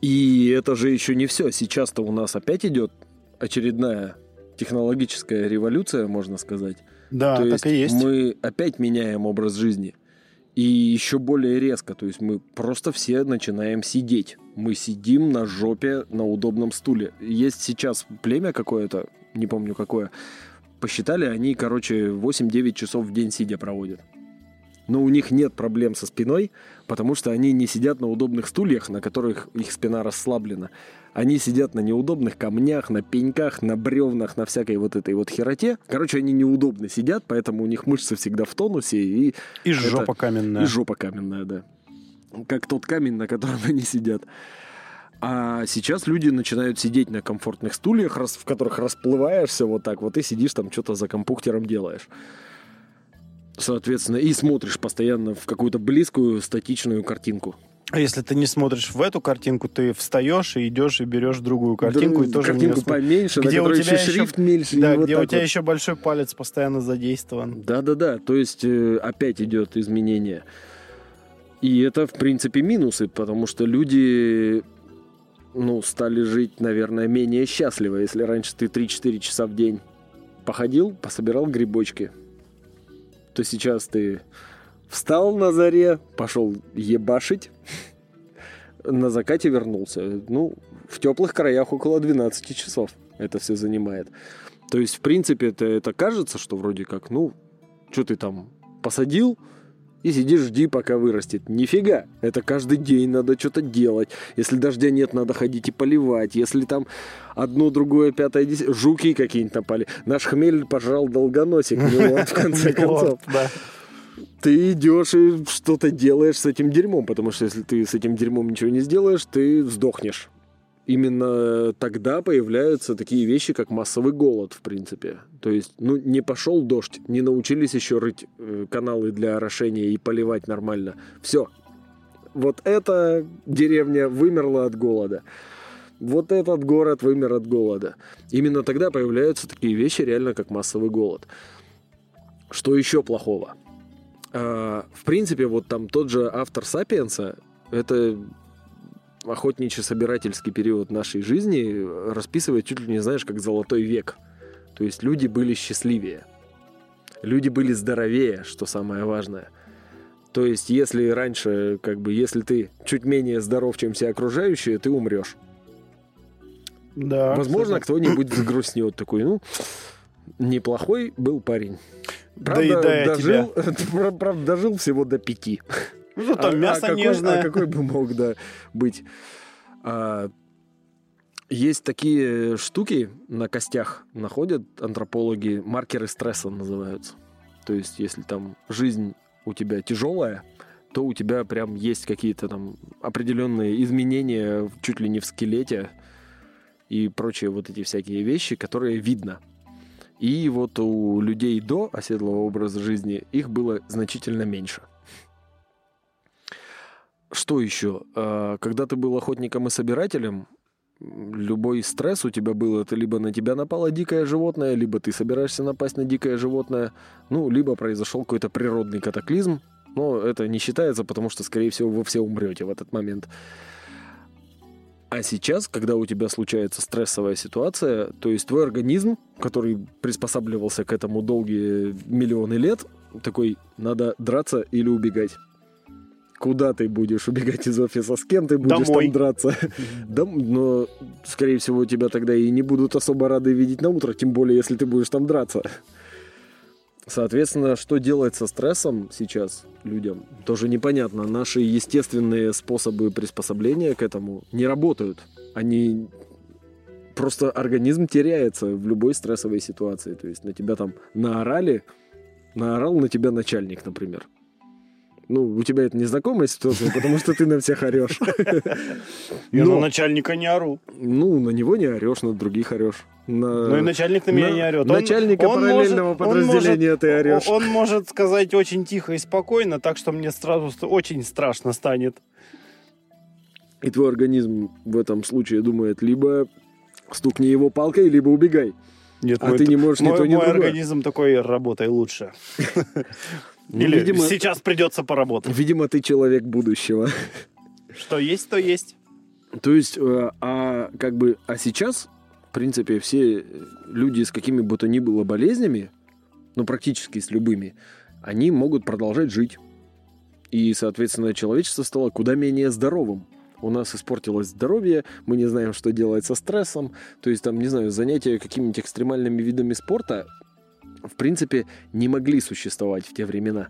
И это же еще не все. Сейчас-то у нас опять идет очередная технологическая революция, можно сказать. Да, То так есть и есть. мы опять меняем образ жизни. И еще более резко. То есть мы просто все начинаем сидеть. Мы сидим на жопе на удобном стуле. Есть сейчас племя какое-то, не помню какое, посчитали, они, короче, 8-9 часов в день сидя проводят. Но у них нет проблем со спиной, потому что они не сидят на удобных стульях, на которых их спина расслаблена. Они сидят на неудобных камнях, на пеньках, на бревнах, на всякой вот этой вот хероте. Короче, они неудобно сидят, поэтому у них мышцы всегда в тонусе. И, И это- жопа каменная. и жопа каменная, да. Как тот камень, на котором они сидят. А сейчас люди начинают сидеть на комфортных стульях, в которых расплываешься вот так вот, и сидишь там что-то за компьютером делаешь. Соответственно, и смотришь постоянно в какую-то близкую статичную картинку. А если ты не смотришь в эту картинку, ты встаешь и идешь и берешь другую картинку Друг- и тоже в картинку смо- поменьше, Где у тебя еще шрифт меньше. Да, вот где у тебя вот. еще большой палец постоянно задействован. Да-да-да, то есть э, опять идет изменение. И это, в принципе, минусы, потому что люди, ну, стали жить, наверное, менее счастливо. Если раньше ты 3-4 часа в день походил, пособирал грибочки, то сейчас ты встал на заре, пошел ебашить, на закате вернулся. Ну, в теплых краях около 12 часов это все занимает. То есть, в принципе, это, это кажется, что вроде как, ну, что ты там посадил и сидишь, жди, пока вырастет. Нифига, это каждый день надо что-то делать. Если дождя нет, надо ходить и поливать. Если там одно, другое, пятое, десятое, жуки какие-нибудь напали. Наш хмель пожрал долгоносик, мелон, в конце концов. Ты идешь и что-то делаешь с этим дерьмом, потому что если ты с этим дерьмом ничего не сделаешь, ты сдохнешь. Именно тогда появляются такие вещи, как массовый голод, в принципе. То есть, ну, не пошел дождь, не научились еще рыть э, каналы для орошения и поливать нормально. Все. Вот эта деревня вымерла от голода. Вот этот город вымер от голода. Именно тогда появляются такие вещи, реально как массовый голод. Что еще плохого? А, в принципе, вот там тот же автор «Сапиенса» — это охотничьо-собирательский период нашей жизни расписывает чуть ли не знаешь, как золотой век. То есть люди были счастливее. Люди были здоровее, что самое важное. То есть, если раньше, как бы, если ты чуть менее здоров, чем все окружающие, ты умрешь. Да, Возможно, кто-нибудь загрустнет такой, ну, неплохой был парень. Правда, Доедая дожил, пра- правда, дожил всего до пяти. Ну, зато А- а мясо какой- нежное. А какой бы мог, да, быть? А, есть такие штуки на костях находят антропологи, маркеры стресса называются. То есть, если там жизнь у тебя тяжелая, то у тебя прям есть какие-то там определенные изменения чуть ли не в скелете и прочие вот эти всякие вещи, которые видно. И вот у людей до оседлого образа жизни их было значительно меньше. Что еще? А, Когда ты был охотником и собирателем, любой стресс у тебя был, это либо на тебя напало дикое животное, либо ты собираешься напасть на дикое животное, ну, либо произошел какой-то природный катаклизм, но это не считается, потому что, скорее всего, вы все умрете в этот момент. А сейчас, когда у тебя случается стрессовая ситуация, то есть твой организм, который приспосабливался к этому долгие миллионы лет, такой, надо драться или убегать. Куда ты будешь убегать из офиса? С кем ты будешь Домой. там драться? Дом- но, скорее всего, тебя тогда и не будут особо рады видеть на утро, тем более, если ты будешь там драться. Соответственно, что делать со стрессом сейчас людям, тоже непонятно. Наши естественные способы приспособления к этому не работают. Они просто организм теряется в любой стрессовой ситуации. То есть на тебя там наорали, наорал на тебя начальник, например. Ну, у тебя это незнакомая ситуация, потому что ты на всех орешь. Я на начальника не ору. Ну, на него не орешь, на других орешь. На- Ну и начальник на меня на не орет. Начальника параллельного подразделения ты орешь. Он, он может сказать очень тихо и спокойно, так что мне сразу очень страшно станет. И твой организм в этом случае думает, либо стукни его палкой, либо убегай. Нет, А ты не можешь ни мой, то, ни мой другое. организм такой работай лучше. Ну, Или видимо- сейчас придется поработать. Видимо, ты человек будущего. Что есть, то есть. То есть, э, а как бы, а сейчас, в принципе, все люди с какими бы то ни было болезнями, ну, практически с любыми, они могут продолжать жить. И, соответственно, человечество стало куда менее здоровым. У нас испортилось здоровье, мы не знаем, что делать со стрессом. То есть, там, не знаю, занятия какими-нибудь экстремальными видами спорта, в принципе, не могли существовать в те времена.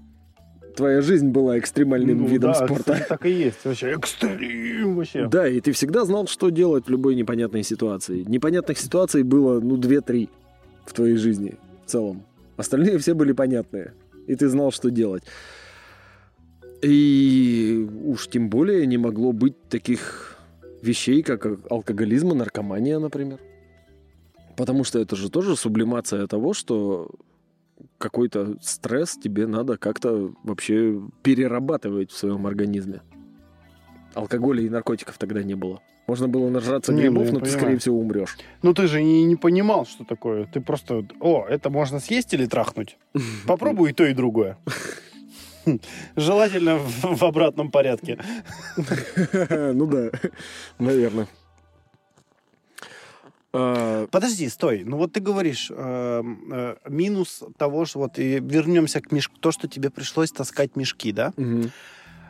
Твоя жизнь была экстремальным Ну видом да, спорта. кстати, так и есть. Вообще экстрим вообще. Да, и ты всегда знал, что делать в любой непонятной ситуации. Непонятных ситуаций было, ну, две-три в твоей жизни в целом. Остальные все были понятные. И ты знал, что делать. И уж тем более не могло быть таких вещей, как алкоголизм и наркомания, например. Потому что это же тоже сублимация того, что какой-то стресс тебе надо как-то вообще перерабатывать в своем организме. Алкоголя и наркотиков тогда не было. Можно было нажраться Не, ну, грибов, я но ты, понимаю. скорее всего, умрешь. Ну ты же не, не понимал, что такое. Ты просто, о, это можно съесть или трахнуть? Попробуй и то, и другое. Желательно в обратном порядке. Ну да, наверное. А, Подожди, стой. Ну вот ты говоришь, эм, э, минус того, что вот и вернемся к мешку, то, что тебе пришлось таскать мешки, да?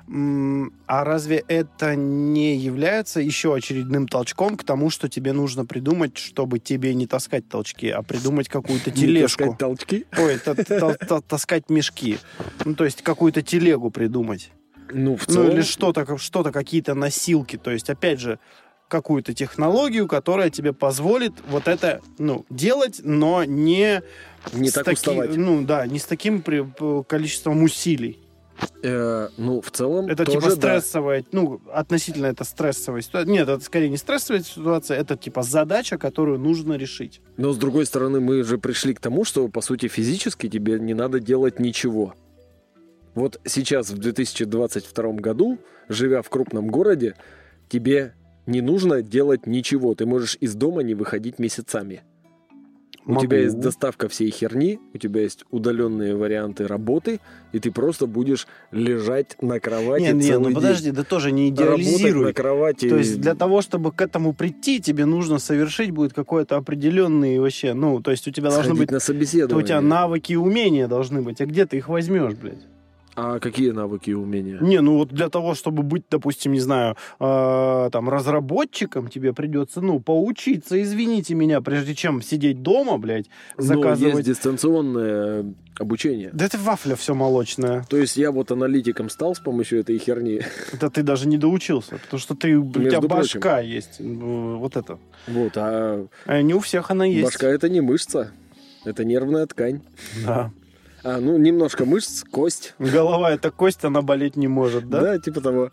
М, А разве это не является еще очередным толчком к тому, что тебе нужно придумать, чтобы тебе не таскать толчки, а придумать какую-то Не тележку? таскать толчки? Ой, та- та- та- таскать мешки. Ну, то есть какую-то телегу придумать. Ну, в Ну, целом... или что-то, что-то, какие-то носилки. То есть, опять же, какую-то технологию, которая тебе позволит вот это, ну, делать, но не... Не с так таки- уставать. Ну, да, не с таким при- количеством усилий. Э, ну, в целом, Это тоже, типа да. стрессовая, ну, относительно это стрессовая ситуация. Нет, это скорее не стрессовая ситуация, это типа задача, которую нужно решить. Но, с другой стороны, мы же пришли к тому, что, по сути, физически тебе не надо делать ничего. Вот сейчас, в 2022 году, живя в крупном городе, тебе не нужно делать ничего. Ты можешь из дома не выходить месяцами. У тебя Могу. есть доставка всей херни, у тебя есть удаленные варианты работы, и ты просто будешь лежать на кровати Не, не, целый ну день. подожди, да тоже не идеализируй. на кровати. То есть для того, чтобы к этому прийти, тебе нужно совершить будет какой-то определенный вообще, ну, то есть у тебя должны сходить быть, на собеседование. у тебя навыки и умения должны быть, а где ты их возьмешь, блядь? А какие навыки и умения? Не, ну вот для того, чтобы быть, допустим, не знаю, э, там, разработчиком, тебе придется, ну, поучиться, извините меня, прежде чем сидеть дома, блядь, Но заказывать. есть дистанционное обучение. Да это вафля все молочное. То есть я вот аналитиком стал с помощью этой херни. Это ты даже не доучился, потому что ты, у тебя Между башка есть. Вот это. Вот, а А не у всех она есть. башка это не мышца, это нервная ткань. Да. А, ну, немножко мышц, кость. Голова это кость, она болеть не может, да? Да, типа того.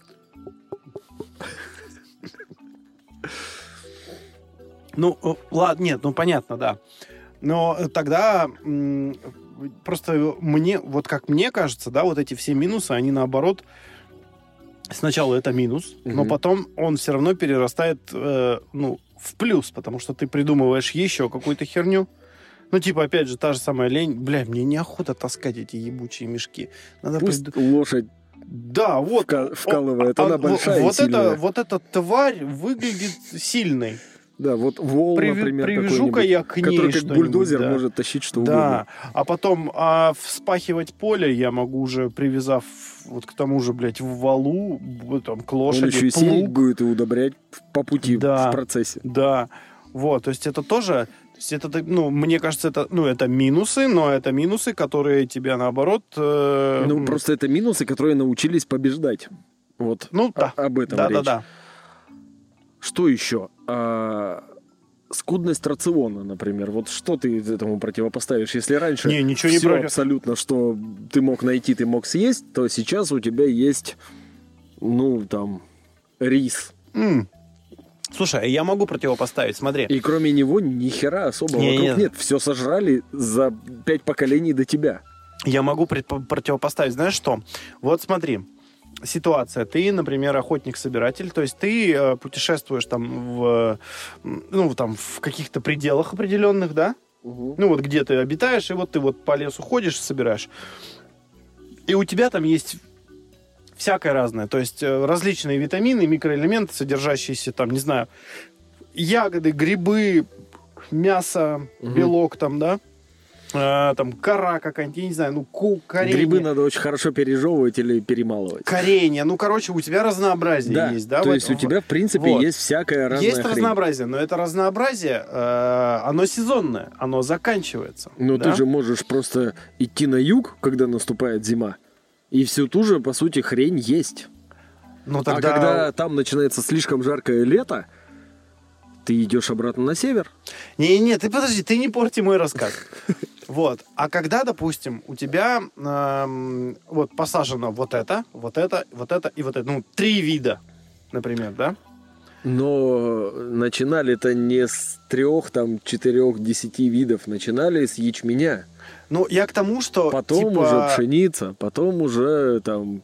Ну, э, ладно, нет, ну понятно, да. Но тогда просто мне, вот как мне кажется, да, вот эти все минусы, они наоборот, сначала это минус, но Мгм. потом он все равно перерастает, э, ну, в плюс, потому что ты придумываешь еще какую-то херню. Ну, типа, опять же, та же самая лень. Бля, мне неохота таскать эти ебучие мешки. Надо Пусть прид- лошадь Да, вот. вка- вкалывает, А, она во- большая и вот, сильная. это, вот эта тварь выглядит сильной. Да, вот вол, Приве- например, привяжу-ка я к ней который как бульдозер да. может тащить что Да, а потом а, вспахивать поле я могу уже, привязав вот к тому же, блядь, в валу, там, к угодно. Он лошади, еще и сеять будет и удобрять по пути, Да. в процессе. Да, вот, то есть это тоже, то есть это, ну, мне кажется, это, ну, это минусы, но это минусы, которые тебя, наоборот... э, Ну, просто это минусы, которые научились побеждать. Вот Ну, да. об этом Да, речь. да, да. Что еще? А, скудность рациона, например. Вот что ты этому противопоставишь? Если раньше Не, ничего не всё против. абсолютно, что ты мог найти, ты мог съесть, то сейчас у тебя есть, ну, там, рис. М. Слушай, я могу противопоставить, смотри. И кроме него ни хера особо Не, вокруг нет. нет. Все сожрали за пять поколений до тебя. Я могу противопоставить, знаешь что? Вот смотри, ситуация. Ты, например, охотник-собиратель, то есть ты э, путешествуешь там в, ну, там в каких-то пределах определенных, да? Ну, вот где ты обитаешь, и вот ты вот по лесу ходишь, собираешь. И у тебя там есть всякое разное. То есть э, различные витамины, микроэлементы, содержащиеся там, не знаю, ягоды, грибы, мясо, Мгм. белок там, да? Э, там кора какая-нибудь, я не знаю, ну, ку, коренья. Грибы надо очень хорошо пережевывать или перемалывать. Коренья. Ну, короче, у тебя разнообразие есть, да? то в есть у тебя, в принципе, Вот. есть всякая разная Есть хрень. разнообразие, но это разнообразие, э, оно сезонное, оно заканчивается. Но да? ты же можешь просто идти на юг, когда наступает зима, и всю ту же, по сути, хрень есть. Ну, А тогда... когда там начинается слишком жаркое лето, ты идешь обратно на север. Не-не, ты подожди, ты не порти мой рассказ. Вот. А когда, допустим, у тебя эм, вот посажено вот это, вот это, вот это и вот это, ну, три вида, например, да? Но начинали-то не с трех, там, четырех, десяти видов. Начинали с ячменя. Ну, я к тому, что... Потом типа, уже пшеница, потом уже там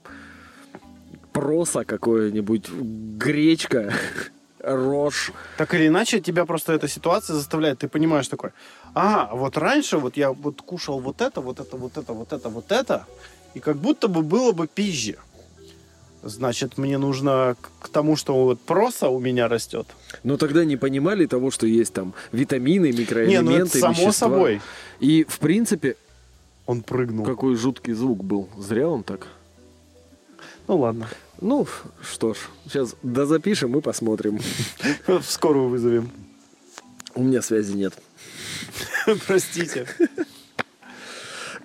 проса какое-нибудь, гречка, рожь. Так или иначе, тебя просто эта ситуация заставляет, ты понимаешь такой, а, вот раньше вот я вот кушал вот это, вот это, вот это, вот это, вот это, и как будто бы было бы пизже. Значит, мне нужно к- тому, что вот проса у меня растет. Но тогда не понимали того, что есть там витамины, Не, микроэлементы, ну это само вещества. собой. И, в принципе, Он прыгнул. какой жуткий звук был. Зря он так. Ну ладно. Ну, что ж, сейчас дозапишем и посмотрим. Скорую вызовем. У меня связи нет. Простите.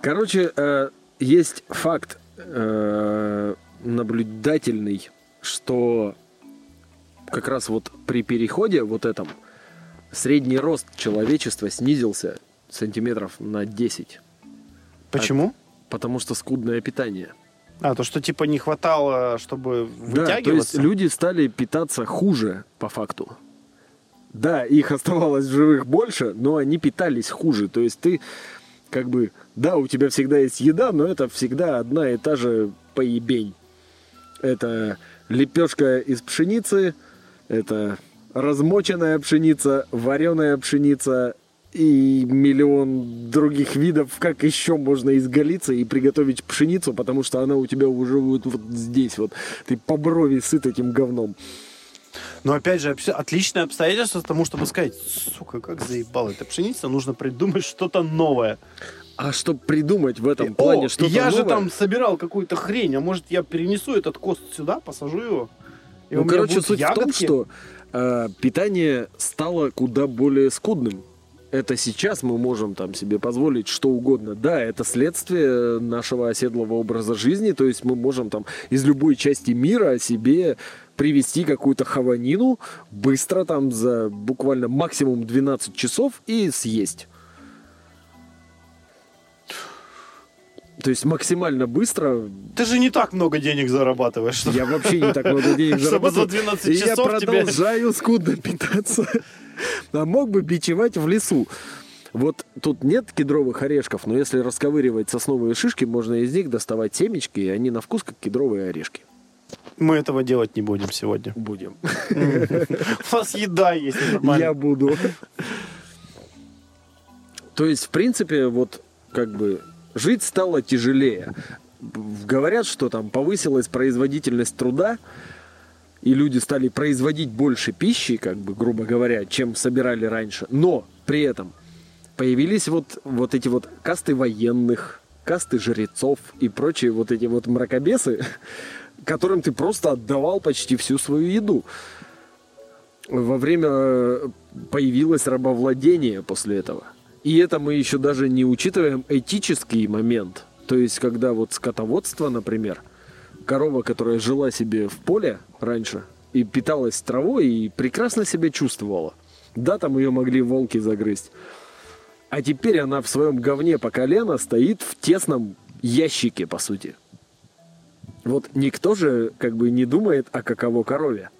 Короче, э, есть факт э, наблюдательный, что как раз вот при переходе вот этом средний рост человечества снизился сантиметров на 10, Почему? потому что скудное питание. А, то, что типа не хватало, чтобы Да, то есть вытягиваться? люди стали питаться хуже по факту. Да, их оставалось в живых больше, но они питались хуже. То есть ты как бы, да, у тебя всегда есть еда, но это всегда одна и та же поебень. Это лепешка из пшеницы, это размоченная пшеница, вареная пшеница и миллион других видов, как еще можно изголиться и приготовить пшеницу, потому что она у тебя уже вот, вот здесь вот. Ты по брови сыт этим говном. Но опять же, отличное обстоятельство тому, чтобы сказать, сука, как заебал эта пшеница, нужно придумать что-то новое. А чтобы придумать в этом О, плане что-то я же новое- там собирал какую-то хрень, а может я перенесу этот кост сюда, посажу его? И Ну, короче, суть в том, ягодки? что э, питание стало куда более скудным. Это сейчас мы можем там себе позволить что угодно. Да, это следствие нашего оседлого образа жизни, то есть мы можем там из любой части мира себе привезти какую-то хаванину быстро там за буквально максимум 12 часов и съесть. То есть максимально быстро Ты же не так много денег зарабатываешь. чтобы- я вообще не так много денег Чтобы за зарабатываю. 12 и я часов тебе- продолжаю скудно питаться. А мог бы бичевать в лесу. Вот тут нет кедровых орешков, но если расковыривать сосновые шишки, можно из них доставать семечки, и они на вкус как кедровые орешки. Мы этого делать не будем сегодня. Будем. У нас еда есть. Я буду. То есть, в принципе, вот как бы жить стало тяжелее. Говорят, что там повысилась производительность труда, и люди стали производить больше пищи, как бы, грубо говоря, чем собирали раньше. Но при этом появились вот, вот эти вот касты военных, касты жрецов и прочие вот эти вот мракобесы, которым ты просто отдавал почти всю свою еду. Во время э, появилось рабовладение после этого. И это мы еще даже не учитываем этический момент. То есть, когда вот скотоводство, например, корова, которая жила себе в поле раньше и питалась травой и прекрасно себя чувствовала. Да, там ее могли волки загрызть. А теперь она в своем говне по колено стоит в тесном ящике, по сути. Вот никто же как бы не думает о каково корове.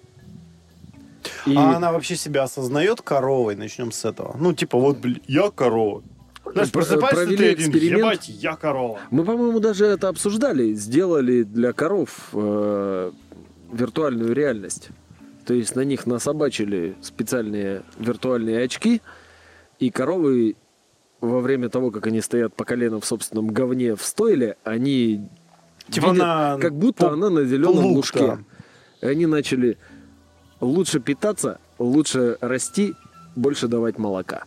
И... А она вообще себя осознает коровой? Начнем с этого. Ну, типа, вот, блин, я корова. Знаешь, просыпаешься ты один, эксперимент. ебать, я корова. Мы, по-моему, даже это обсуждали. Сделали для коров э, виртуальную реальность. То есть на них насобачили специальные виртуальные очки, и коровы во время того, как они стоят по колено в собственном говне в стойле, они Типа видят, на как будто по- она на зеленом лужке. они начали лучше питаться, лучше расти, больше давать молока.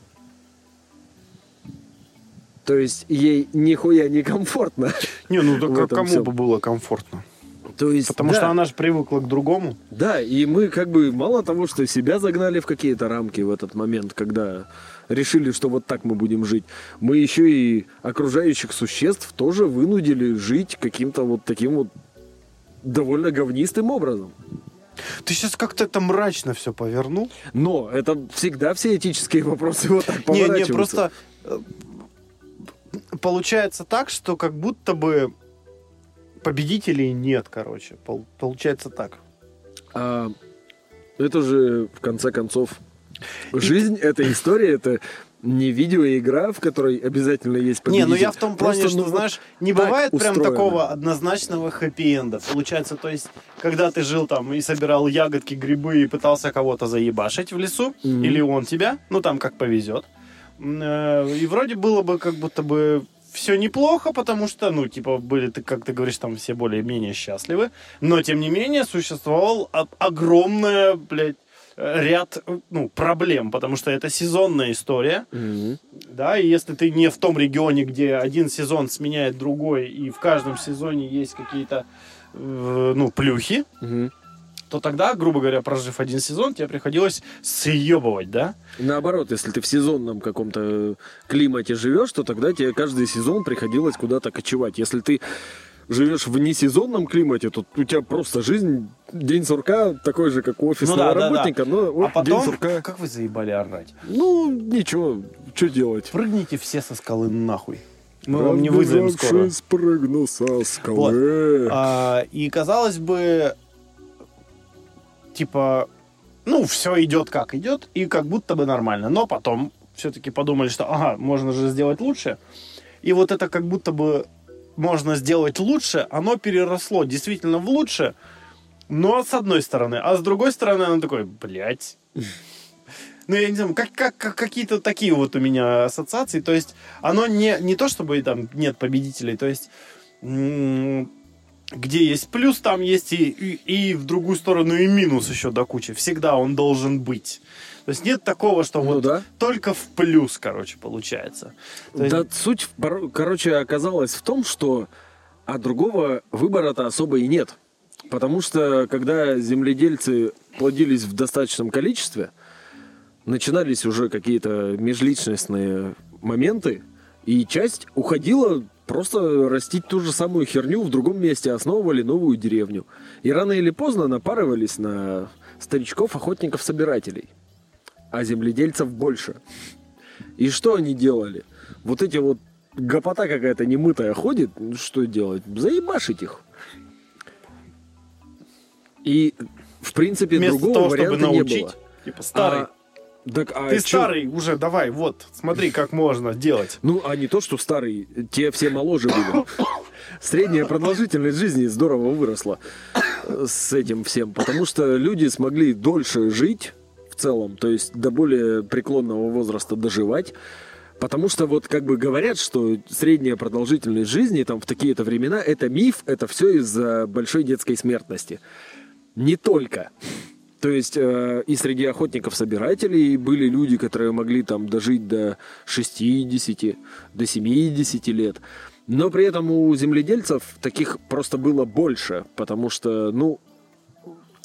То есть ей нихуя не комфортно. Не, ну так этом кому всем. бы было комфортно? То есть, Потому да, что она же привыкла к другому. Да, и мы как бы мало того, что себя загнали в какие-то рамки в этот момент, когда решили, что вот так мы будем жить, мы еще и окружающих существ тоже вынудили жить каким-то вот таким вот довольно говнистым образом. Ты сейчас как-то это мрачно все повернул. Но это всегда все этические вопросы вот так Не, не, просто э, получается так, что как будто бы победителей нет, короче. Пол- Получается так. А, это же, в конце концов, жизнь, это история, это не видеоигра, в которой обязательно есть Не, победитель. ну я в том плане, Просто, что, ну, знаешь, не бывает прям устроено. такого однозначного хэппи-энда. Получается, то есть, когда ты жил там и собирал ягодки, грибы и пытался кого-то заебашить в лесу, Мгм. или он тебя, ну там как повезет. Э, И вроде было бы как будто бы все неплохо, потому что, ну, типа, были, ты, как ты говоришь, там все более-менее счастливы. Но, тем не менее, существовал огромное, блядь, ряд, э, ну, проблем, потому что это сезонная история. Мгм. Да, и если ты не в том регионе, где один сезон сменяет другой, и в каждом сезоне есть какие-то, э, ну, плюхи, Мгм. то тогда, грубо говоря, прожив один сезон, тебе приходилось съебывать, да? Наоборот, если ты в сезонном каком-то климате живешь, то тогда тебе каждый сезон приходилось куда-то кочевать. Если ты живешь в несезонном климате, то у тебя просто жизнь, день сурка такой же, как у офисного Ну да, да, да. работника, но а вот день потом, сурка. как вы заебали орать? Ну, ничего, что делать? Прыгните все со скалы нахуй. Мы вам не вызовем скоро. Прыгнул со скалы. А, и казалось бы, типа, ну, все идет как идет, и как будто бы нормально. Но потом все-таки подумали, что, ага, можно же сделать лучше. И вот это как будто бы можно сделать лучше, оно переросло действительно в лучше, но с одной стороны. А с другой стороны, оно такой, блядь. Ну, я не знаю, как, как, как какие-то такие вот у меня ассоциации. То есть, оно не, не то, чтобы там нет победителей. То есть, где есть плюс, там есть и, и, и в другую сторону и минус еще до кучи. Всегда он должен быть. То есть нет такого, что Ну вот да. только в плюс, короче, получается. То есть- Да, суть, короче, оказалась в том, что а другого выбора-то особо и нет. Потому что, когда земледельцы плодились в достаточном количестве, начинались уже какие-то межличностные моменты, и часть уходила просто растить ту же самую херню в другом месте, основывали новую деревню. И рано или поздно напарывались на старичков-охотников-собирателей. А земледельцев больше. И что они делали? Вот эти вот гопота какая-то немытая ходит, ну, что делать? Заебашить их. И, в принципе, вместо другого того, чтобы варианта не научить, было. типа, старый, А, так, а ты чё? старый уже, давай, вот, смотри, как можно делать. Ну, а не то, что старый, те все моложе были. Средняя продолжительность жизни здорово выросла э, с этим всем, потому что люди смогли дольше жить целом, то есть до более преклонного возраста доживать. Потому что вот как бы говорят, что средняя продолжительность жизни там в такие-то времена это миф, это все из-за большой детской смертности. Не только. То есть э, и среди охотников-собирателей были люди, которые могли там дожить до 60, до 70 лет. Но при этом у земледельцев таких просто было больше, потому что, ну,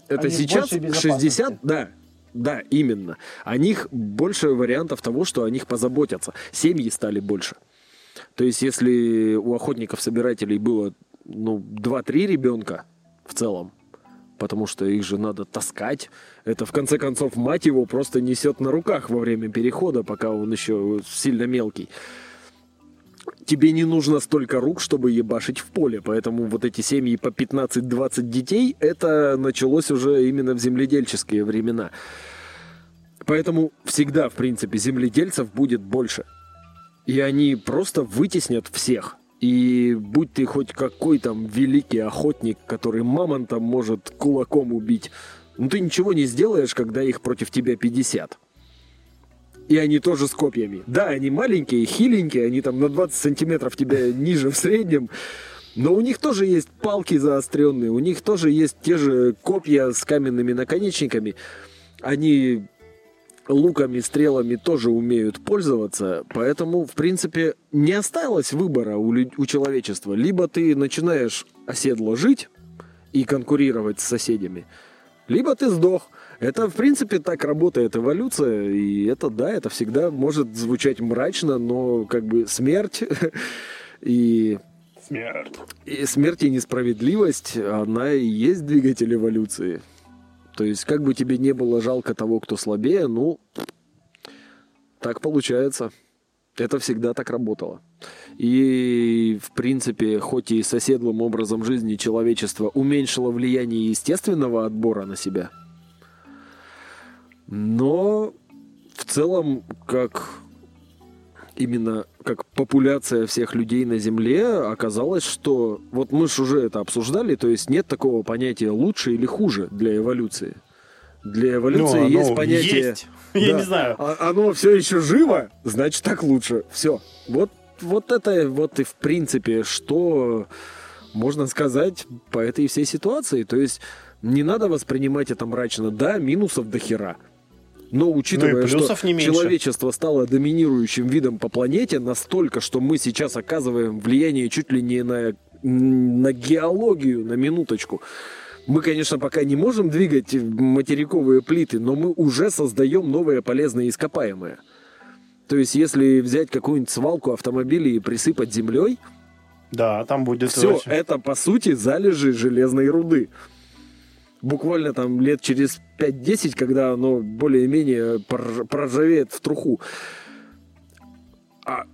это Они сейчас большей безопасности. 60, да, да, именно. О них больше вариантов того, что о них позаботятся. Семьи стали больше. То есть, если у охотников-собирателей было, ну, 2-3 ребенка в целом, потому что их же надо таскать. Это, в конце концов, мать его просто несет на руках во время перехода, пока он еще сильно мелкий. Тебе не нужно столько рук, чтобы ебашить в поле, поэтому вот эти семьи по 15-20 детей, это началось уже именно в земледельческие времена. Поэтому всегда, в принципе, земледельцев будет больше. И они просто вытеснят всех. И будь ты хоть какой там великий охотник, который мамонтом может кулаком убить, ну ты ничего не сделаешь, когда их против тебя 50. И они тоже с копьями. Да, они маленькие, хиленькие, они там на 20 сантиметров тебя ниже в среднем. Но у них тоже есть палки заостренные, у них тоже есть те же копья с каменными наконечниками. Они луками, стрелами тоже умеют пользоваться, поэтому, в принципе, не осталось выбора у, у человечества. Либо ты начинаешь оседло жить и конкурировать с соседями, либо ты сдох. Это, в принципе, так работает эволюция, и это, да, это всегда может звучать мрачно, но как бы смерть и... Смерть. И смерть и несправедливость, она и есть двигатель эволюции. То есть, как бы тебе не было жалко того, кто слабее, ну, так получается. Это всегда так работало. И, в принципе, хоть и соседлым образом жизни человечество уменьшило влияние естественного отбора на себя, но в целом, как именно как популяция всех людей на Земле, оказалось, что вот мы же уже это обсуждали, то есть нет такого понятия лучше или хуже для эволюции. Для эволюции ну, есть понятие... Есть. Да, Я не знаю. А, оно все еще живо, значит так лучше. Все. Вот, вот это вот и в принципе, что можно сказать по этой всей ситуации. То есть не надо воспринимать это мрачно. Да, минусов до хера. Но учитывая, ну что не человечество стало доминирующим видом по планете настолько, что мы сейчас оказываем влияние чуть ли не на, на геологию, на минуточку. Мы, конечно, пока не можем двигать материковые плиты, но мы уже создаем новые полезные ископаемые. То есть, если взять какую-нибудь свалку автомобилей и присыпать землей, да, там будет все очень... это по сути залежи железной руды буквально там лет через 5-10, когда оно более-менее проржавеет в труху. А,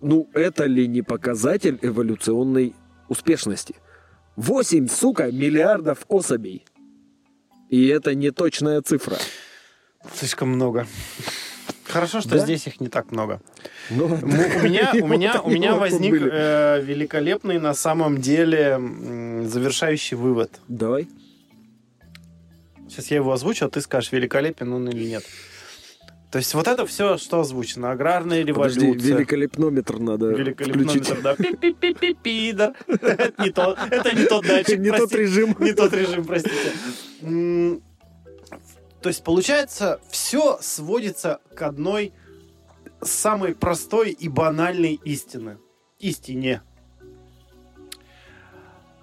ну, это ли не показатель эволюционной успешности? 8, сука, миллиардов особей. И это не точная цифра. Слишком много. Хорошо, что да? здесь их не так много. Ну, у меня, у меня, у меня возник э, великолепный на самом деле завершающий вывод. Давай. Сейчас я его озвучу, а ты скажешь, великолепен он или нет. То есть вот это все, что озвучено. Аграрная революция. Подожди, великолепнометр надо Великолепнометр, включить. да. Пи-пи-пи-пи-пидор. Это не тот, это не тот датчик, Не тот режим. Не тот режим, простите. То есть, получается, все сводится к одной самой простой и банальной истины. Истине.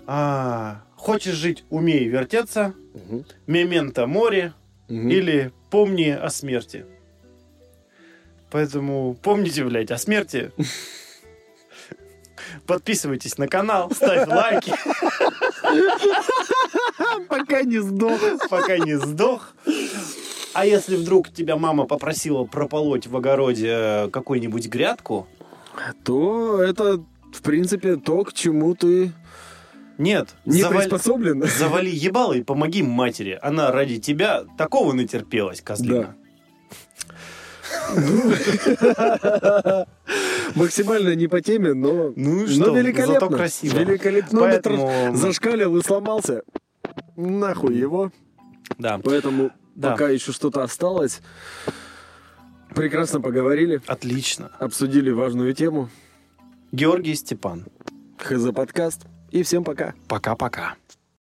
А, хочешь жить, умей вертеться. Угу. Мементо море. Угу. Или помни о смерти. Поэтому помните, блядь, о смерти. Подписывайтесь на канал, ставь лайки. Пока не сдох. Пока не сдох. А если вдруг тебя мама попросила прополоть в огороде э, какую-нибудь грядку, то это, в принципе, то, к чему ты нет. Не завали, приспособлен. Завали ебало и помоги матери. Она ради тебя такого натерпелась, козлина. Да. Максимально не по теме, но, ну, что, но великолепно. Зато красиво. Великолепно. Поэтому... Зашкалил и сломался. Нахуй его. Да. Поэтому да. пока еще что-то осталось. Прекрасно поговорили. Отлично. Обсудили важную тему. Георгий Степан. ХЗ подкаст. И всем пока. Пока-пока.